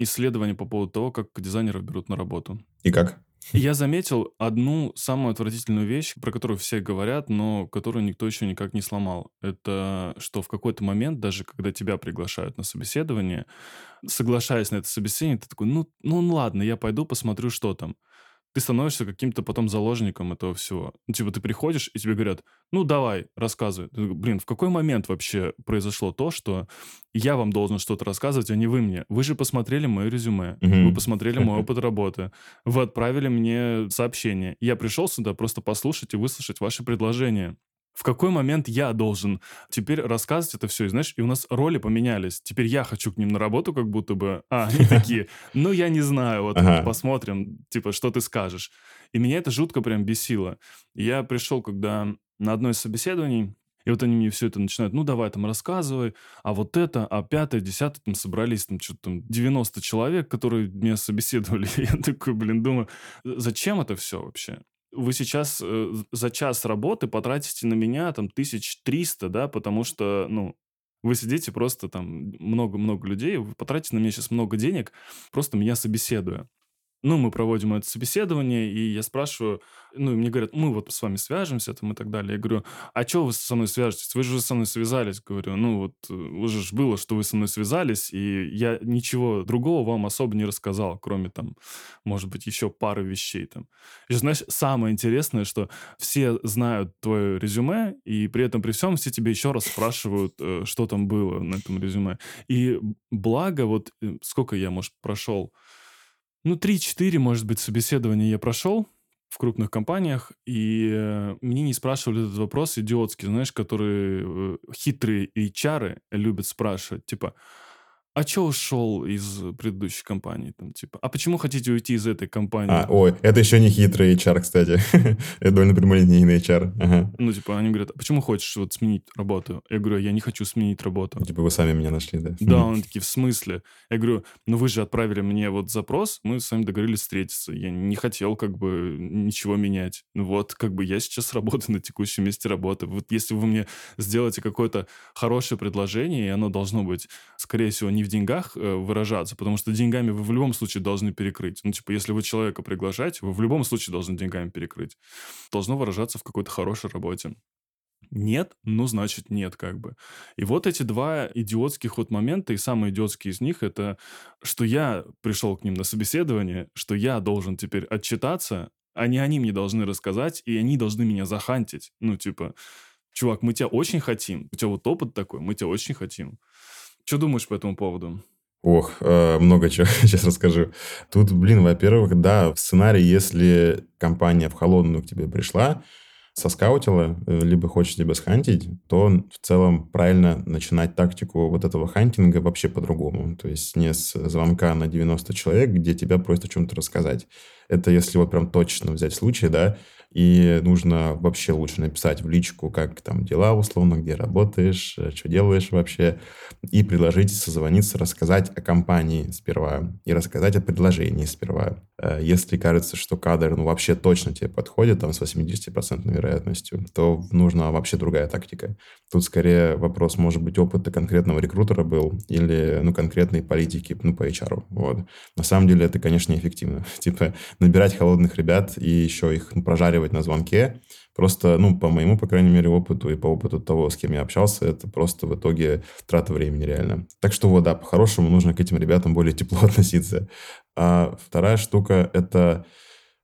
исследование по поводу того, как дизайнеров берут на работу. И как? Я заметил одну самую отвратительную вещь, про которую все говорят, но которую никто еще никак не сломал. Это что в какой-то момент, даже когда тебя приглашают на собеседование, соглашаясь на это собеседование, ты такой, ну, ну ладно, я пойду посмотрю, что там ты становишься каким-то потом заложником этого всего. Ну, типа, ты приходишь, и тебе говорят, ну, давай, рассказывай. Ты, блин, в какой момент вообще произошло то, что я вам должен что-то рассказывать, а не вы мне? Вы же посмотрели мое резюме, mm-hmm. вы посмотрели мой опыт работы, вы отправили мне сообщение. Я пришел сюда просто послушать и выслушать ваши предложения в какой момент я должен теперь рассказывать это все. И знаешь, и у нас роли поменялись. Теперь я хочу к ним на работу, как будто бы, а, они такие, ну, я не знаю, вот ага. посмотрим, типа, что ты скажешь. И меня это жутко прям бесило. Я пришел, когда на одно из собеседований, и вот они мне все это начинают, ну, давай там рассказывай, а вот это, а пятое, десятое, там собрались, там что-то там 90 человек, которые меня собеседовали. Я такой, блин, думаю, зачем это все вообще? Вы сейчас э, за час работы потратите на меня там тысяч триста, да, потому что, ну, вы сидите просто там много-много людей, вы потратите на меня сейчас много денег, просто меня собеседуя. Ну, мы проводим это собеседование, и я спрашиваю, ну, и мне говорят, мы вот с вами свяжемся там и так далее. Я говорю, а что вы со мной свяжетесь? Вы же со мной связались. Говорю, ну, вот э, уже ж было, что вы со мной связались, и я ничего другого вам особо не рассказал, кроме там, может быть, еще пары вещей там. И знаешь, самое интересное, что все знают твое резюме, и при этом при всем все тебе еще раз спрашивают, э, что там было на этом резюме. И благо, вот э, сколько я, может, прошел ну, 3-4, может быть, собеседования я прошел в крупных компаниях, и э, мне не спрашивали этот вопрос идиотский, знаешь, которые э, хитрые HR любят спрашивать, типа, а что ушел из предыдущей компании? Там, типа, а почему хотите уйти из этой компании? А, ой, это еще не хитрый HR, кстати. это довольно прямолинейный HR. Ага. Ну, типа, они говорят, а почему хочешь вот сменить работу? Я говорю, я не хочу сменить работу. Типа, вы сами меня нашли, да? Да, он такие, в смысле? Я говорю, ну вы же отправили мне вот запрос, мы с вами договорились встретиться. Я не хотел как бы ничего менять. Ну вот, как бы я сейчас работаю на текущем месте работы. Вот если вы мне сделаете какое-то хорошее предложение, и оно должно быть, скорее всего, не в деньгах э, выражаться, потому что деньгами вы в любом случае должны перекрыть. Ну, типа, если вы человека приглашаете, вы в любом случае должны деньгами перекрыть. Должно выражаться в какой-то хорошей работе. Нет, ну, значит, нет, как бы. И вот эти два идиотских вот момента, и самый идиотский из них, это что я пришел к ним на собеседование, что я должен теперь отчитаться, а не они мне должны рассказать, и они должны меня захантить. Ну, типа, чувак, мы тебя очень хотим, у тебя вот опыт такой, мы тебя очень хотим. Что думаешь по этому поводу? Ох, э, много чего сейчас расскажу. Тут, блин, во-первых, да, в сценарии, если компания в холодную к тебе пришла, соскаутила, э, либо хочет тебя схантить, то в целом правильно начинать тактику вот этого хантинга вообще по-другому. То есть не с звонка на 90 человек, где тебя просят о чем-то рассказать. Это если вот прям точно взять случай, да, и нужно вообще лучше написать в личку, как там дела условно, где работаешь, э, что делаешь вообще, и предложить созвониться, рассказать о компании сперва и рассказать о предложении сперва. Э, если кажется, что кадр ну, вообще точно тебе подходит, там с 80% вероятностью, то нужна вообще другая тактика. Тут скорее вопрос, может быть, опыта конкретного рекрутера был или ну, конкретной политики ну, по HR. Вот. На самом деле это, конечно, неэффективно. Типа набирать холодных ребят и еще их ну, прожаривать разговаривать на звонке. Просто, ну, по моему, по крайней мере, опыту и по опыту того, с кем я общался, это просто в итоге трата времени реально. Так что вот, да, по-хорошему нужно к этим ребятам более тепло относиться. А вторая штука — это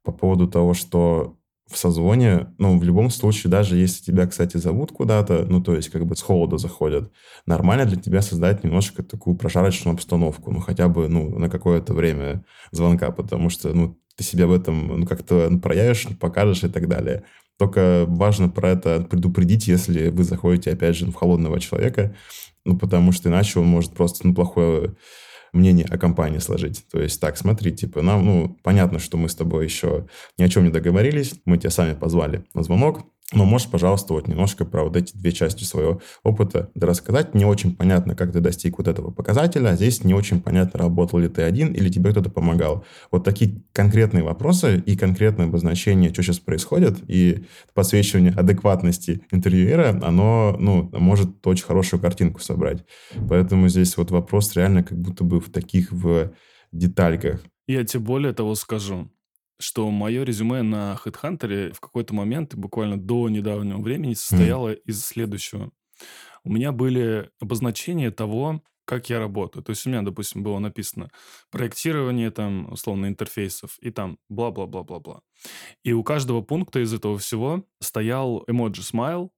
по поводу того, что в созвоне, ну, в любом случае, даже если тебя, кстати, зовут куда-то, ну, то есть как бы с холода заходят, нормально для тебя создать немножко такую прожарочную обстановку, ну, хотя бы, ну, на какое-то время звонка, потому что, ну, ты себя в этом ну, как-то проявишь, покажешь и так далее. Только важно про это предупредить, если вы заходите, опять же, в холодного человека, ну, потому что иначе он может просто ну, плохое мнение о компании сложить. То есть, так, смотри, типа, нам, ну, понятно, что мы с тобой еще ни о чем не договорились, мы тебя сами позвали на звонок, Но можешь, пожалуйста, вот немножко про вот эти две части своего опыта рассказать. Не очень понятно, как ты достиг вот этого показателя. А здесь не очень понятно, работал ли ты один или тебе кто-то помогал. Вот такие конкретные вопросы и конкретное обозначение, что сейчас происходит, и подсвечивание адекватности интервьюера, оно ну, может очень хорошую картинку собрать. Поэтому здесь вот вопрос реально как будто бы в таких в детальках. Я тебе более того скажу что мое резюме на HeadHunter в какой-то момент, буквально до недавнего времени, состояло mm. из следующего. У меня были обозначения того, как я работаю. То есть у меня, допустим, было написано проектирование там, условно, интерфейсов, и там бла-бла-бла-бла-бла. И у каждого пункта из этого всего стоял эмоджи смайл,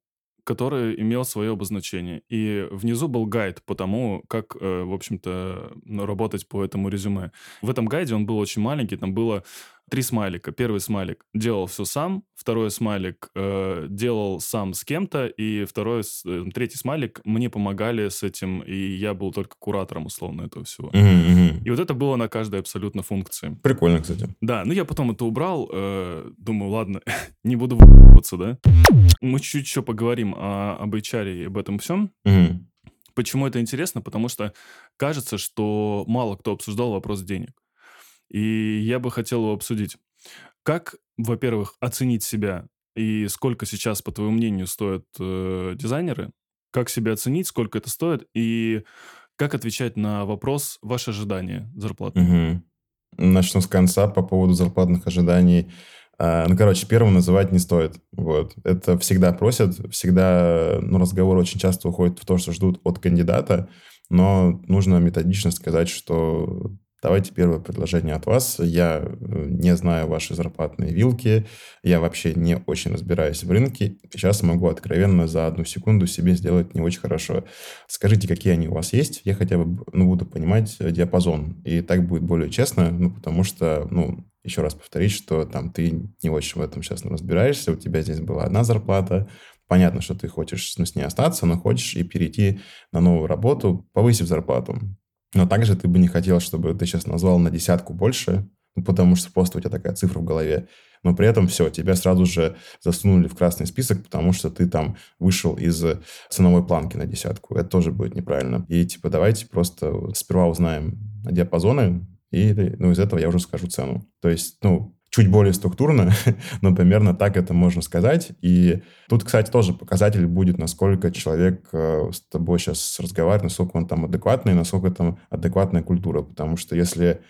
который имел свое обозначение. И внизу был гайд по тому, как, э, в общем-то, работать по этому резюме. В этом гайде он был очень маленький, там было три смайлика. Первый смайлик делал все сам, второй смайлик э, делал сам с кем-то, и второй, э, третий смайлик мне помогали с этим, и я был только куратором, условно, этого всего. Mm-hmm. И вот это было на каждой абсолютно функции. Прикольно, кстати. Да, ну я потом это убрал, э, думаю, ладно, не буду в***ться, да? Мы чуть-чуть еще поговорим о, об HR и об этом всем. Mm-hmm. Почему это интересно? Потому что кажется, что мало кто обсуждал вопрос денег. И я бы хотел его обсудить. Как, во-первых, оценить себя и сколько сейчас, по твоему мнению, стоят э, дизайнеры? Как себя оценить, сколько это стоит и как отвечать на вопрос ваши ожидания зарплаты? Угу. Начну с конца по поводу зарплатных ожиданий. А, ну, короче, первым называть не стоит. Вот. Это всегда просят, всегда, ну, разговор очень часто уходит в то, что ждут от кандидата, но нужно методично сказать, что Давайте первое предложение от вас. Я э, не знаю ваши зарплатные вилки, я вообще не очень разбираюсь в рынке. Сейчас могу откровенно за одну секунду себе сделать не очень хорошо. Скажите, какие они у вас есть, я хотя бы ну, буду понимать э, диапазон. И так будет более честно, ну, потому что, ну, еще раз повторить, что там ты не очень в этом сейчас разбираешься, у тебя здесь была одна зарплата, понятно, что ты хочешь ну, с ней остаться, но хочешь и перейти на новую работу, повысив зарплату. Но также ты бы не хотел, чтобы ты сейчас назвал на десятку больше, ну, потому что просто у тебя такая цифра в голове. Но при этом все, тебя сразу же засунули в красный список, потому что ты там вышел из ценовой планки на десятку. Это тоже будет неправильно. И типа давайте просто сперва узнаем диапазоны, и ну, из этого я уже скажу цену. То есть, ну, чуть более структурно, но примерно так это можно сказать. И тут, кстати, тоже показатель будет, насколько человек э, с тобой сейчас разговаривает, насколько он там адекватный, насколько там адекватная культура. Потому что если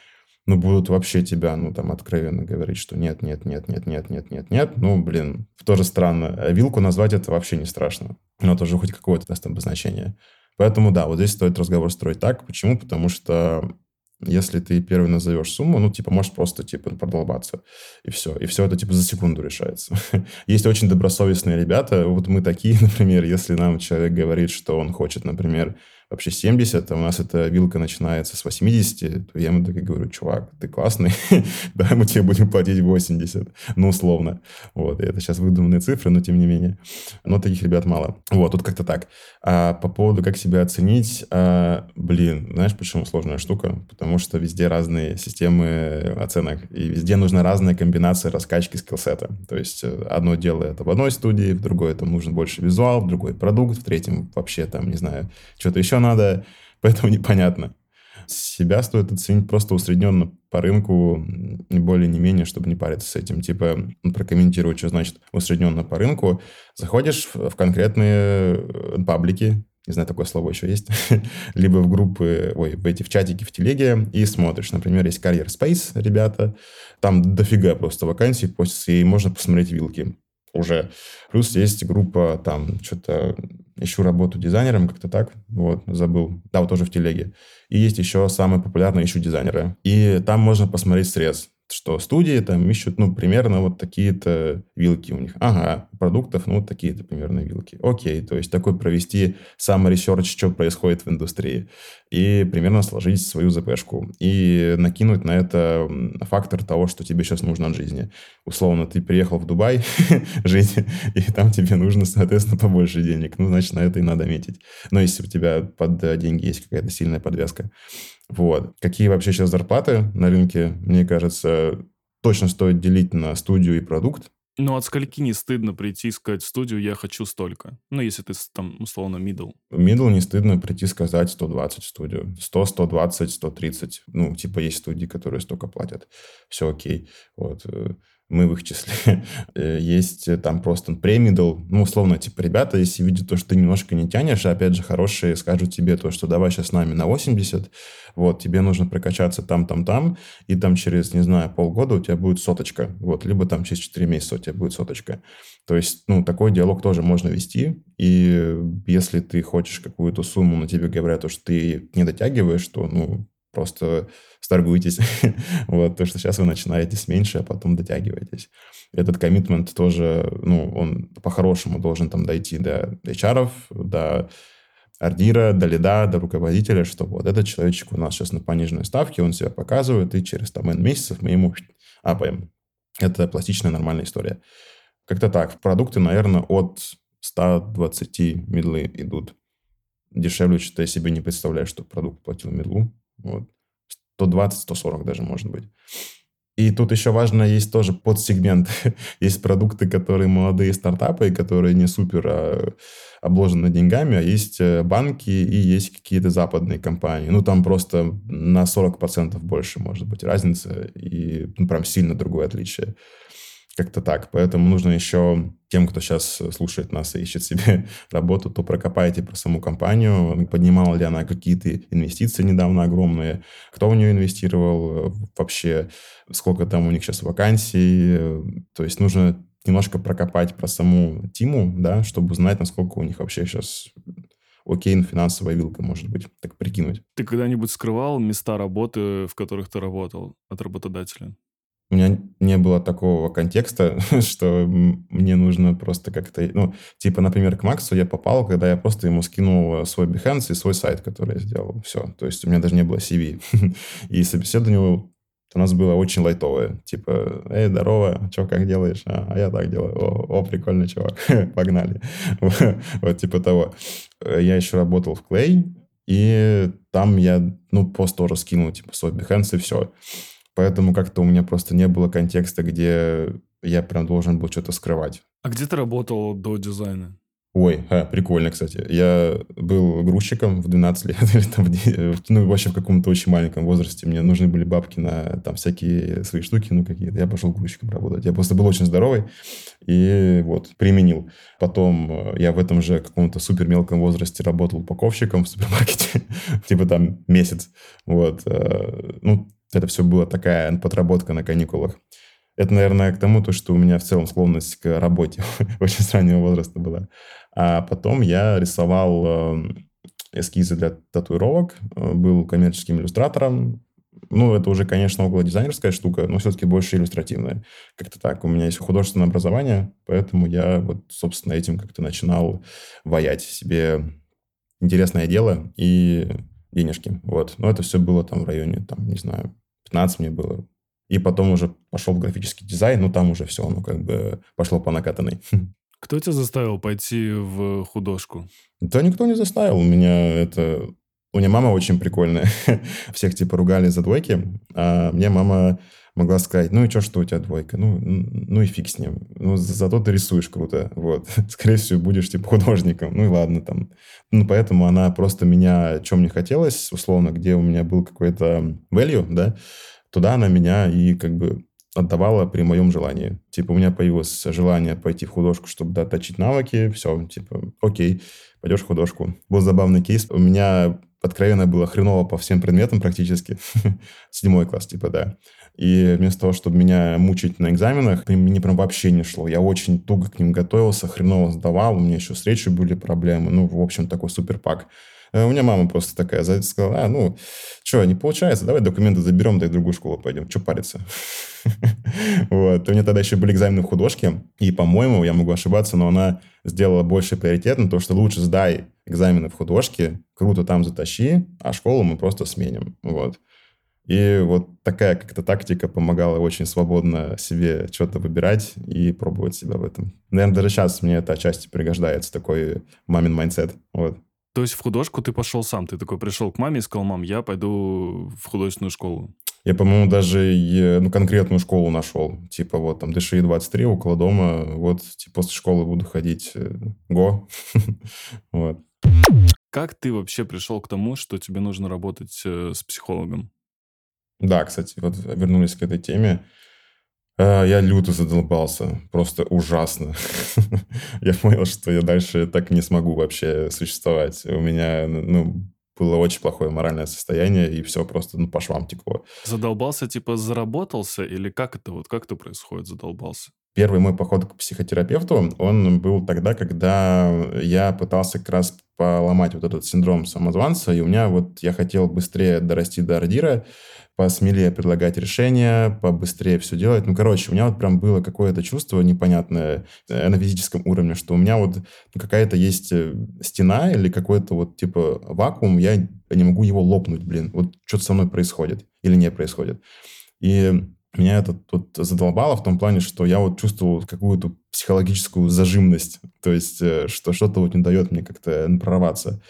ну, будут вообще тебя, ну, там, откровенно говорить, что нет, нет, нет, нет, нет, нет, нет, нет, ну, блин, тоже странно. А вилку назвать это вообще не страшно. Но это уже хоть какое-то даст обозначение. Поэтому, да, вот здесь стоит разговор строить так. Почему? Потому что если ты первый назовешь сумму, ну, типа, можешь просто, типа, продолбаться. И все. И все это, типа, за секунду решается. Есть очень добросовестные ребята. Вот мы такие, например, если нам человек говорит, что он хочет, например, вообще 70, а у нас эта вилка начинается с 80, то я ему так и говорю, чувак, ты классный, да, мы тебе будем платить 80, ну, условно. Вот, и это сейчас выдуманные цифры, но тем не менее. Но таких ребят мало. Вот, тут как-то так. А по поводу, как себя оценить, а, блин, знаешь, почему сложная штука? Потому что везде разные системы оценок, и везде нужна разная комбинация раскачки скиллсета. То есть э, одно дело это в одной студии, в другой там нужен больше визуал, в другой продукт, в третьем вообще там, не знаю, что-то еще надо, поэтому непонятно. Себя стоит оценить просто усредненно по рынку, не более, не менее, чтобы не париться с этим. Типа, прокомментировать, что значит усредненно по рынку. Заходишь в конкретные э, паблики, не знаю, такое слово еще есть, либо в группы, ой, в эти, в чатики в телеге, и смотришь. Например, есть Career Space, ребята, там дофига просто вакансий постится, и можно посмотреть вилки уже. Плюс есть группа, там, что-то ищу работу дизайнером, как-то так, вот, забыл. Да, вот тоже в телеге. И есть еще самый популярный ищу дизайнера. И там можно посмотреть срез что студии там ищут, ну, примерно вот такие-то вилки у них. Ага, продуктов, ну, такие-то примерно вилки. Окей, то есть такой провести самый research, что происходит в индустрии, и примерно сложить свою ЗПшку, и накинуть на это фактор того, что тебе сейчас нужно от жизни. Условно, ты приехал в Дубай жить, и там тебе нужно, соответственно, побольше денег. Ну, значит, на это и надо метить. Но если у тебя под деньги есть какая-то сильная подвеска. Вот. Какие вообще сейчас зарплаты на рынке, мне кажется, точно стоит делить на студию и продукт. Ну, от скольки не стыдно прийти и сказать в студию «я хочу столько»? Ну, если ты там, условно, middle. Middle не стыдно прийти сказать 120 в студию. 100, 120, 130. Ну, типа есть студии, которые столько платят. Все окей. Вот. Мы в их числе. Э, есть э, там просто премидл, ну, условно, типа, ребята, если видят то, что ты немножко не тянешь, опять же, хорошие скажут тебе то, что давай сейчас с нами на 80, вот, тебе нужно прокачаться там, там, там, и там через, не знаю, полгода у тебя будет соточка, вот, либо там через 4 месяца у тебя будет соточка. То есть, ну, такой диалог тоже можно вести, и если ты хочешь какую-то сумму, но тебе говорят, то, что ты не дотягиваешь, то, ну, просто сторгуйтесь. вот, то, что сейчас вы начинаете с меньше, а потом дотягиваетесь. Этот коммитмент тоже, ну, он по-хорошему должен там дойти до HR, до ордира, до лида, до руководителя, что вот этот человечек у нас сейчас на пониженной ставке, он себя показывает, и через там N месяцев мы ему апаем. Это пластичная нормальная история. Как-то так. Продукты, наверное, от 120 медлы идут. Дешевле, что я себе не представляю, что продукт платил медлу. Вот. 120-140 даже, может быть. И тут еще важно, есть тоже подсегмент. есть продукты, которые молодые стартапы, которые не супер а, обложены деньгами, а есть э, банки и есть какие-то западные компании. Ну, там просто на 40% больше может быть разница, и ну, прям сильно другое отличие. Как-то так. Поэтому нужно еще тем, кто сейчас слушает нас и ищет себе работу, то прокопайте про саму компанию, поднимала ли она какие-то инвестиции недавно огромные, кто в нее инвестировал вообще, сколько там у них сейчас вакансий. То есть нужно немножко прокопать про саму Тиму, да, чтобы узнать, насколько у них вообще сейчас окей, финансовая вилка, может быть, так прикинуть. Ты когда-нибудь скрывал места работы, в которых ты работал от работодателя? У меня не было такого контекста, что мне нужно просто как-то... Ну, типа, например, к Максу я попал, когда я просто ему скинул свой Behance и свой сайт, который я сделал. Все. То есть у меня даже не было CV. и собеседование у нас было очень лайтовое. Типа, эй, здорово, что, как делаешь? А, а я так делаю. О, о прикольный чувак, погнали. вот типа того. Я еще работал в Clay, и там я, ну, просто тоже скинул, типа, свой Behance и все. Поэтому как-то у меня просто не было контекста, где я прям должен был что-то скрывать. А где ты работал до дизайна? Ой, а, прикольно, кстати. Я был грузчиком в 12 лет, или там, ну, вообще в каком-то очень маленьком возрасте. Мне нужны были бабки на там всякие свои штуки, ну, какие-то. Я пошел грузчиком работать. Я просто был очень здоровый и вот, применил. Потом э, я в этом же каком-то супер мелком возрасте работал упаковщиком в супермаркете, типа там месяц. Вот. Э, ну, это все была такая подработка на каникулах. Это, наверное, к тому, то, что у меня в целом склонность к работе очень с раннего возраста была. А потом я рисовал эм, эскизы для татуировок, э, был коммерческим иллюстратором. Ну, это уже, конечно, около дизайнерская штука, но все-таки больше иллюстративная. Как-то так. У меня есть художественное образование, поэтому я вот, собственно, этим как-то начинал ваять себе интересное дело и денежки. Вот. Но это все было там в районе, там, не знаю, 15 мне было. И потом уже пошел в графический дизайн, ну там уже все, ну как бы пошло по накатанной. Кто тебя заставил пойти в художку? Да никто не заставил. У меня это... У меня мама очень прикольная. Всех типа ругали за двойки. А мне мама могла сказать, ну и что, что у тебя двойка? Ну, ну и фиг с ним. Ну, зато ты рисуешь круто. Вот. Скорее всего, будешь типа художником. Ну и ладно там. Ну, поэтому она просто меня, чем мне хотелось, условно, где у меня был какой-то value, да, туда она меня и как бы отдавала при моем желании. Типа, у меня появилось желание пойти в художку, чтобы доточить навыки. Все, типа, окей, пойдешь в художку. Был забавный кейс. У меня откровенно было хреново по всем предметам практически. Седьмой класс, типа, да. И вместо того, чтобы меня мучить на экзаменах, мне прям вообще не шло. Я очень туго к ним готовился, хреново сдавал, у меня еще с речью были проблемы. Ну, в общем, такой супер пак. Э, у меня мама просто такая сказала, а, ну, что, не получается, давай документы заберем, да и в другую школу пойдем. Что париться? Вот. У меня тогда еще были экзамены в художке, и, по-моему, я могу ошибаться, но она сделала больше приоритет на то, что лучше сдай экзамены в художке, круто там затащи, а школу мы просто сменим. Вот. И вот такая как-то тактика помогала очень свободно себе что-то выбирать и пробовать себя в этом. Наверное, даже сейчас мне это отчасти пригождается, такой мамин mindset. Вот. То есть в художку ты пошел сам? Ты такой пришел к маме и сказал, мам, я пойду в художественную школу? Я, по-моему, даже ну, конкретную школу нашел. Типа вот там ДШИ 23 около дома. Вот типа, после школы буду ходить. Э, го. вот. Как ты вообще пришел к тому, что тебе нужно работать э, с психологом? Да, кстати, вот вернулись к этой теме. Э, я люто задолбался, просто ужасно. я понял, что я дальше так не смогу вообще существовать. У меня, ну, было очень плохое моральное состояние, и все просто, ну, по швам текло. Задолбался, типа, заработался, или как это вот, как это происходит, задолбался? Первый мой поход к психотерапевту, он был тогда, когда я пытался как раз поломать вот этот синдром самозванца, и у меня вот я хотел быстрее дорасти до ордира, посмелее предлагать решения, побыстрее все делать. Ну, короче, у меня вот прям было какое-то чувство непонятное э, на физическом уровне, что у меня вот какая-то есть э, стена или какой-то вот типа вакуум, я не могу его лопнуть, блин. Вот что-то со мной происходит или не происходит. И меня это тут задолбало в том плане, что я вот чувствовал какую-то психологическую зажимность, то есть э, что что-то вот не дает мне как-то прорваться.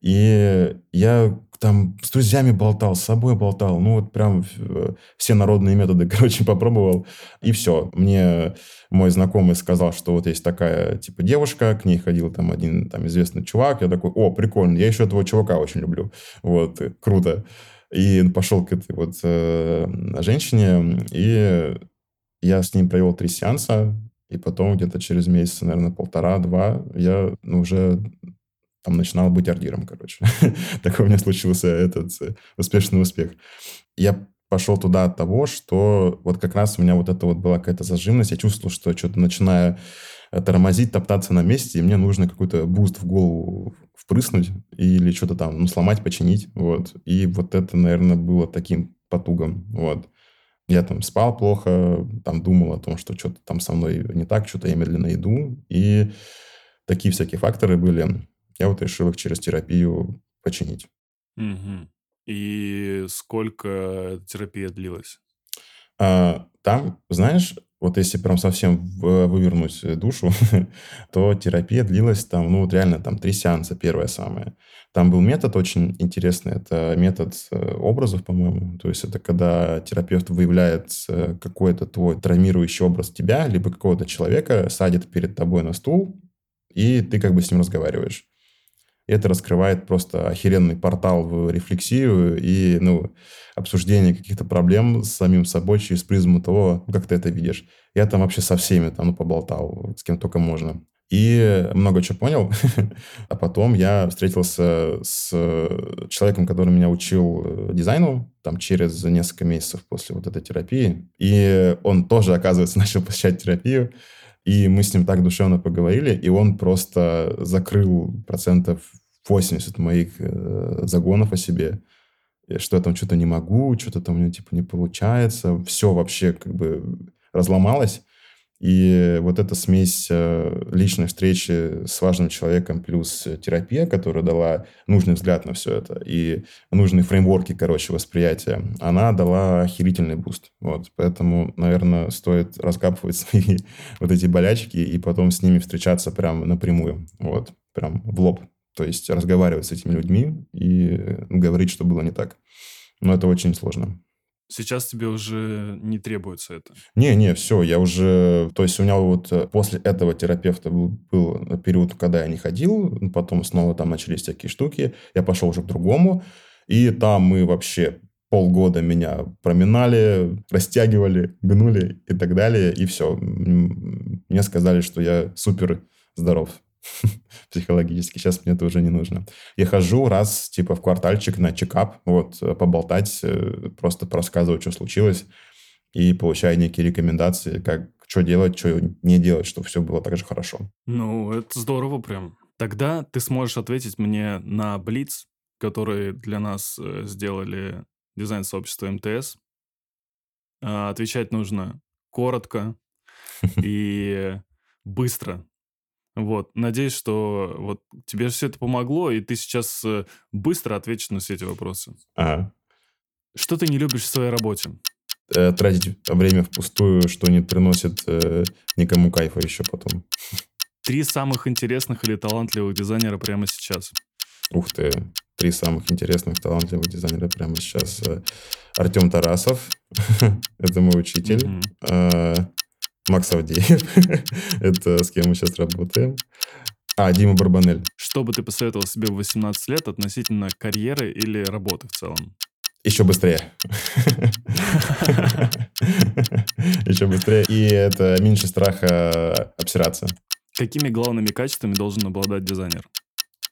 И я там с друзьями болтал, с собой болтал, ну вот прям э, все народные методы, короче, попробовал, и все. Мне мой знакомый сказал, что вот есть такая, типа, девушка, к ней ходил там один там известный чувак, я такой, о, прикольно, я еще этого чувака очень люблю, вот, круто. И пошел к этой вот э, женщине, и я с ним провел три сеанса, и потом где-то через месяц, наверное, полтора-два я ну, уже там начинал быть ордиром, короче. Такой у меня случился этот э, успешный успех. Я пошел туда от того, что вот как раз у меня вот это вот была какая-то зажимность. Я чувствовал, что что-то начинаю э, тормозить, топтаться на месте, и мне нужно какой-то boost в голову впрыснуть или что-то там ну, сломать, починить. Вот. И вот это, наверное, было таким потугом. Вот. Я там спал плохо, там думал о том, что что-то там со мной не так, что-то я медленно иду. И такие всякие факторы были я вот решил их через терапию починить. Угу. И сколько терапия длилась? А, там, знаешь, вот если прям совсем вывернуть душу, то терапия длилась там, ну вот реально там три сеанса, первое самое. Там был метод очень интересный, это метод э, образов, по-моему. То есть это когда терапевт выявляет э, какой-то твой травмирующий образ тебя, либо какого-то человека, садит перед тобой на стул, и ты как бы с ним разговариваешь это раскрывает просто охеренный портал в рефлексию и ну, обсуждение каких-то проблем с самим собой через призму того, как ты это видишь. Я там вообще со всеми там ну, поболтал, с кем только можно. И много чего понял. а потом я встретился с человеком, который меня учил э, дизайну, там через несколько месяцев после вот этой терапии. И он тоже, оказывается, начал посещать терапию. И мы с ним так душевно поговорили, и он просто закрыл процентов 80 моих э, загонов о себе, что я там что-то не могу, что-то там у меня типа не получается, все вообще как бы разломалось. И вот эта смесь э, личной встречи с важным человеком плюс терапия, которая дала нужный взгляд на все это и нужные фреймворки, короче, восприятия, она дала охерительный boost. Вот. Поэтому, наверное, стоит раскапывать свои вот эти болячки и потом с ними встречаться прям напрямую. Вот. Прям в лоб. То есть разговаривать с этими людьми и говорить, что было не так. Но это очень сложно. Сейчас тебе уже не требуется это? Не, не, все, я уже... То есть у меня вот э, после этого терапевта был, был период, когда я не ходил, потом снова там начались всякие штуки, я пошел уже к другому, и там мы вообще полгода меня проминали, растягивали, гнули и так далее, и все. Мне сказали, что я супер здоров. психологически. Сейчас мне это уже не нужно. Я хожу раз, типа, в квартальчик на чекап, вот, э, поболтать, э, просто рассказывать, что случилось, и получаю некие рекомендации, как, что делать, что не делать, чтобы все было так же хорошо. Ну, это здорово прям. Тогда ты сможешь ответить мне на Блиц, который для нас э, сделали дизайн-сообщества МТС. А, отвечать нужно коротко и быстро. Вот, надеюсь, что вот тебе все это помогло, и ты сейчас э, быстро ответишь на все эти вопросы. Ага. Что ты не любишь в своей работе? Э, тратить время впустую, что не приносит э, никому кайфа еще потом. Три самых интересных или талантливых дизайнера прямо сейчас. Ух ты, три самых интересных, талантливых дизайнера прямо сейчас. Артем Тарасов, это мой учитель. Mm-hmm. Макс Авдеев, это с кем мы сейчас работаем. А, Дима Барбанель. Что бы ты посоветовал себе в 18 лет относительно карьеры или работы в целом? Еще быстрее. Еще быстрее. И это меньше страха обсираться. Какими главными качествами должен обладать дизайнер?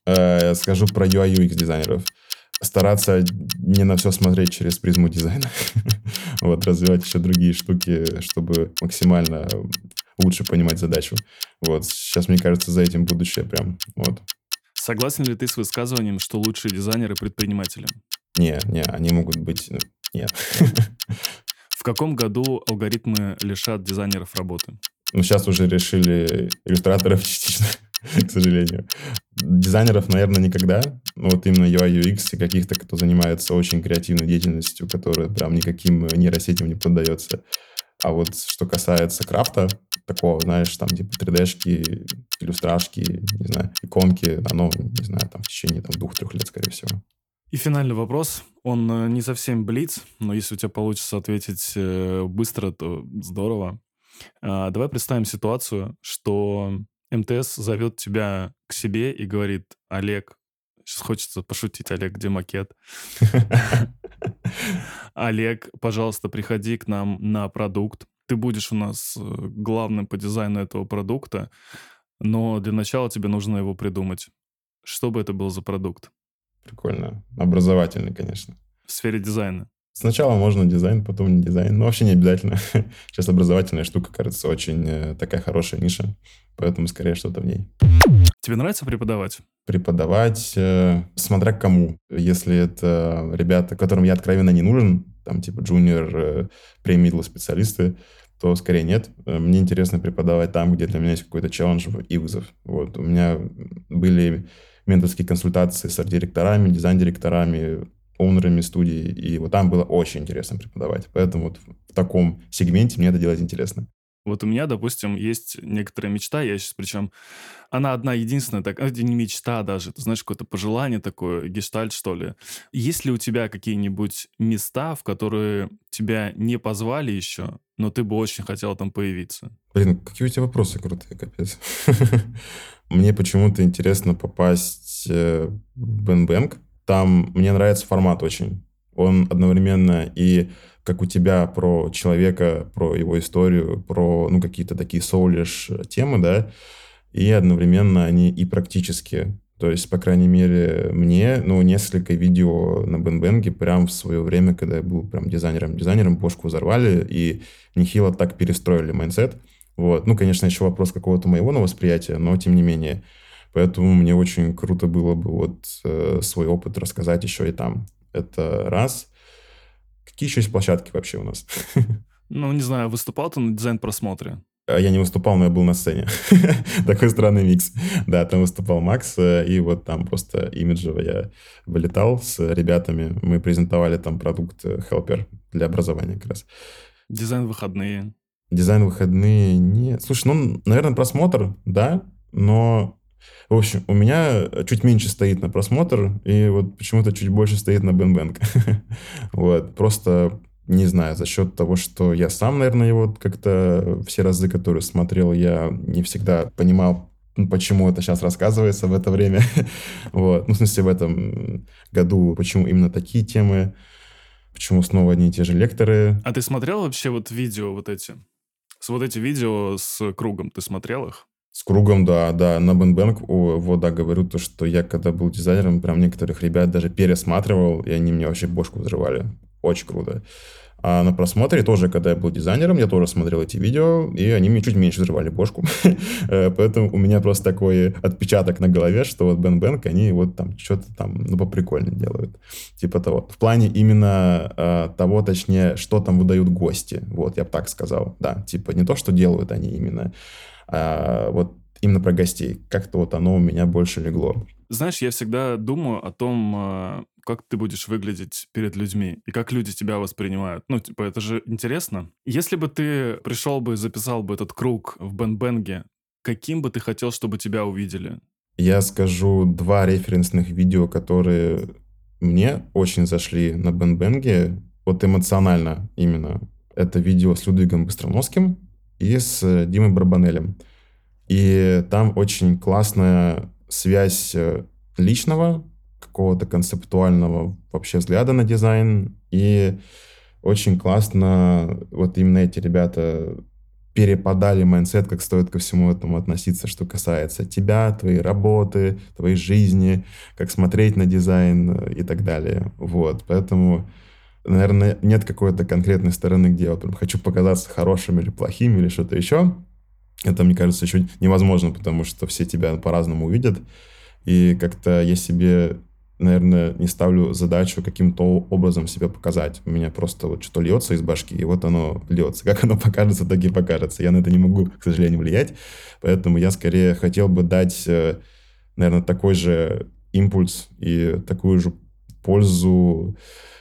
Э, скажу про UI UX дизайнеров. Стараться не на все смотреть через призму дизайна. вот, развивать еще другие штуки, чтобы максимально лучше понимать задачу. Вот, сейчас, мне кажется, за этим будущее прям, вот. Согласен ли ты с высказыванием, что лучшие дизайнеры предприниматели? Не, не, они могут быть... Ну, нет. В каком году алгоритмы лишат дизайнеров работы? Ну, сейчас уже решили иллюстраторов частично, к сожалению. Дизайнеров, наверное, никогда. Вот именно UI, UX и каких-то, кто занимается очень креативной деятельностью, которая прям никаким нейросетям не поддается. А вот что касается крафта, такого, знаешь, там типа 3D-шки, иллюстрашки, не знаю, иконки, оно, не знаю, там в течение там, двух-трех лет, скорее всего. И финальный вопрос. Он э, не совсем блиц, но если у тебя получится ответить э, быстро, то здорово. А, давай представим ситуацию, что МТС зовет тебя к себе и говорит, Олег, сейчас хочется пошутить, Олег, где макет? Олег, пожалуйста, приходи к нам на продукт. Ты будешь у нас э, главным по дизайну этого продукта, но для начала тебе нужно его придумать. Что бы это был за продукт? Прикольно. Образовательный, конечно. В сфере дизайна. Сначала можно дизайн, потом не дизайн. Но вообще не обязательно. Сейчас образовательная штука, кажется, очень э, такая хорошая ниша. Поэтому скорее что-то в ней. Тебе нравится преподавать? Преподавать, э, смотря кому. Если это ребята, которым я откровенно не нужен, там типа junior, э, pre-middle специалисты, то скорее нет. Э, мне интересно преподавать там, где для меня есть какой-то челлендж и вызов. Вот. У меня были менторские консультации с арт-директорами, дизайн-директорами, оунерами студии, и вот там было очень интересно преподавать. Поэтому вот в таком сегменте мне это делать интересно. Вот у меня, допустим, есть некоторая мечта, я сейчас причем, она одна единственная, так, это не мечта даже, ты знаешь, какое-то пожелание такое, гештальт, что ли. Есть ли у тебя какие-нибудь места, в которые тебя не позвали еще, но ты бы очень хотел там появиться? Блин, какие у тебя вопросы крутые, капец. Мне почему-то интересно попасть э, в Bang Bang. Там мне нравится формат очень. Он одновременно и как у тебя про человека, про его историю, про ну, какие-то такие soulish темы, да, и одновременно они и практические. То есть, по крайней мере, мне, ну, несколько видео на Bang Bang е прям в свое время, когда я был прям дизайнером, дизайнером, бошку взорвали и нехило так перестроили mindset. Вот. Ну, конечно, еще вопрос какого-то моего на восприятия, но тем не менее. Поэтому мне очень круто было бы вот э, свой опыт рассказать еще и там. Это раз. Какие еще есть площадки вообще у нас? Ну, не знаю, выступал ты на дизайн-просмотре? А я не выступал, но я был на сцене. Такой странный микс. Да, там выступал Макс, э, и вот там просто имиджево я вылетал с ребятами. Мы презентовали там продукт э, Helper для образования как раз. Дизайн-выходные. Дизайн-выходные нет. Слушай, ну, наверное, просмотр, да, но в общем, у меня чуть меньше стоит на просмотр, и вот почему-то чуть больше стоит на Бэнбэнк. вот, просто не знаю, за счет того, что я сам, наверное, его как-то все разы, которые смотрел, я не всегда понимал, почему это сейчас рассказывается в это время. вот. Ну, в смысле, в этом году, почему именно такие темы, почему снова одни и те же лекторы. А ты смотрел вообще вот видео вот эти? С вот эти видео с кругом, ты смотрел их? С кругом, да, да. На Бэнбэнк, вот, да, говорю то, что я когда был дизайнером, прям некоторых ребят даже пересматривал, и они мне вообще бошку взрывали. Очень круто. А на просмотре тоже, когда я был дизайнером, я тоже смотрел эти видео, и они мне чуть меньше взрывали бошку. Поэтому у меня просто такой отпечаток на голове, что вот Бен Бэнк, они вот там что-то там, ну, поприкольно делают. Типа того. В плане именно э, того, точнее, что там выдают гости. Вот, я бы так сказал. Да, типа не то, что делают они именно, а вот именно про гостей. Как-то вот оно у меня больше легло. Знаешь, я всегда думаю о том, а, как ты будешь выглядеть перед людьми и как люди тебя воспринимают. Ну, типа, это же интересно. Если бы ты пришел бы и записал бы этот круг в Бен Бенге, каким бы ты хотел, чтобы тебя увидели? Я скажу два референсных видео, которые мне очень зашли на Бенбенге, вот эмоционально именно. Это видео с Людвигом Быстроновским и с э, Димой Барбанелем. И там очень классная связь э, личного, какого-то концептуального вообще взгляда на дизайн. И очень классно вот именно эти ребята переподали mindset, как стоит ко всему этому относиться, что касается тебя, твоей работы, твоей жизни, как смотреть на дизайн э, и так далее. Вот, поэтому, наверное, нет какой-то конкретной стороны, где я вот прям хочу показаться хорошим или плохим или что-то еще. Это, мне кажется, еще невозможно, потому что все тебя по-разному увидят. И как-то я себе наверное, не ставлю задачу каким-то образом себя показать. У меня просто вот что-то льется из башки, и вот оно льется. Как оно покажется, так и покажется. Я на это не могу, к сожалению, влиять. Поэтому я скорее хотел бы дать, э, наверное, такой же импульс и такую же пользу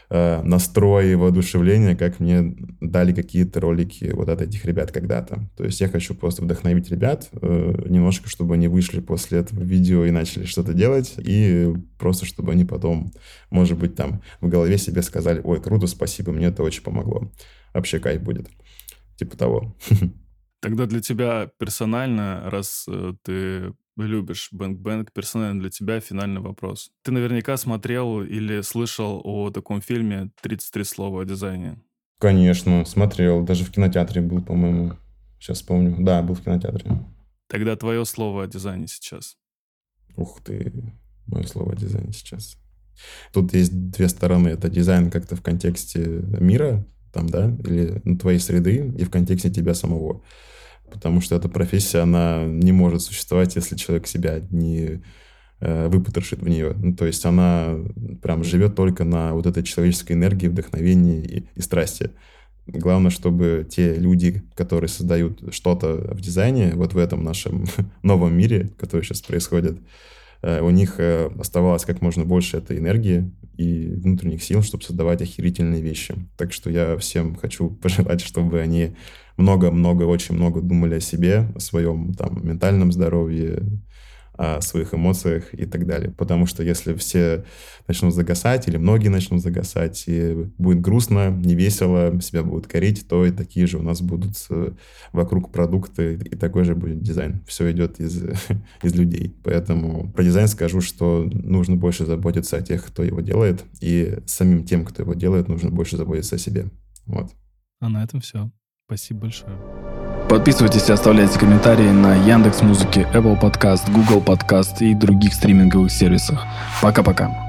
э, настрой и воодушевление, как мне дали какие-то ролики вот от этих ребят когда-то. То есть я хочу просто вдохновить ребят э, немножко, чтобы они вышли после этого видео и начали что-то делать, и просто чтобы они потом, может быть, там в голове себе сказали, ой, круто, спасибо, мне это очень помогло. Вообще кайф будет. Типа того. Тогда для тебя персонально, раз э, ты любишь Бэнк Бэнк, персонально для тебя финальный вопрос. Ты наверняка смотрел или слышал о таком фильме «33 слова о дизайне». Конечно, смотрел. Даже в кинотеатре был, по-моему. Сейчас вспомню. Да, был в кинотеатре. Тогда твое слово о дизайне сейчас. Ух ты, мое слово о дизайне сейчас. Тут есть две стороны. Это дизайн как-то в контексте мира, там, да, или ну, твоей среды, и в контексте тебя самого потому что эта профессия, она не может существовать, если человек себя не э, выпотрошит в нее. Ну, то есть она прям живет только на вот этой человеческой энергии, вдохновении и, и страсти. Главное, чтобы те люди, которые создают что-то в дизайне, вот в этом нашем новом мире, который сейчас происходит, у них э, оставалось как можно больше этой энергии и внутренних сил, чтобы создавать охерительные вещи. Так что я всем хочу пожелать, чтобы они много-много, очень много думали о себе, о своем там ментальном здоровье, о своих эмоциях и так далее. Потому что если все начнут загасать, или многие начнут загасать, и будет грустно, не весело, себя будут корить, то и такие же у нас будут э, вокруг продукты, и такой же будет дизайн. Все идет из, из людей. Поэтому про дизайн скажу, что нужно больше заботиться о тех, кто его делает, и самим тем, кто его делает, нужно больше заботиться о себе. Вот. А на этом все. Спасибо большое. Подписывайтесь и оставляйте комментарии на Яндекс Музыке, Apple Podcast, Google Podcast и других стриминговых сервисах. Пока-пока.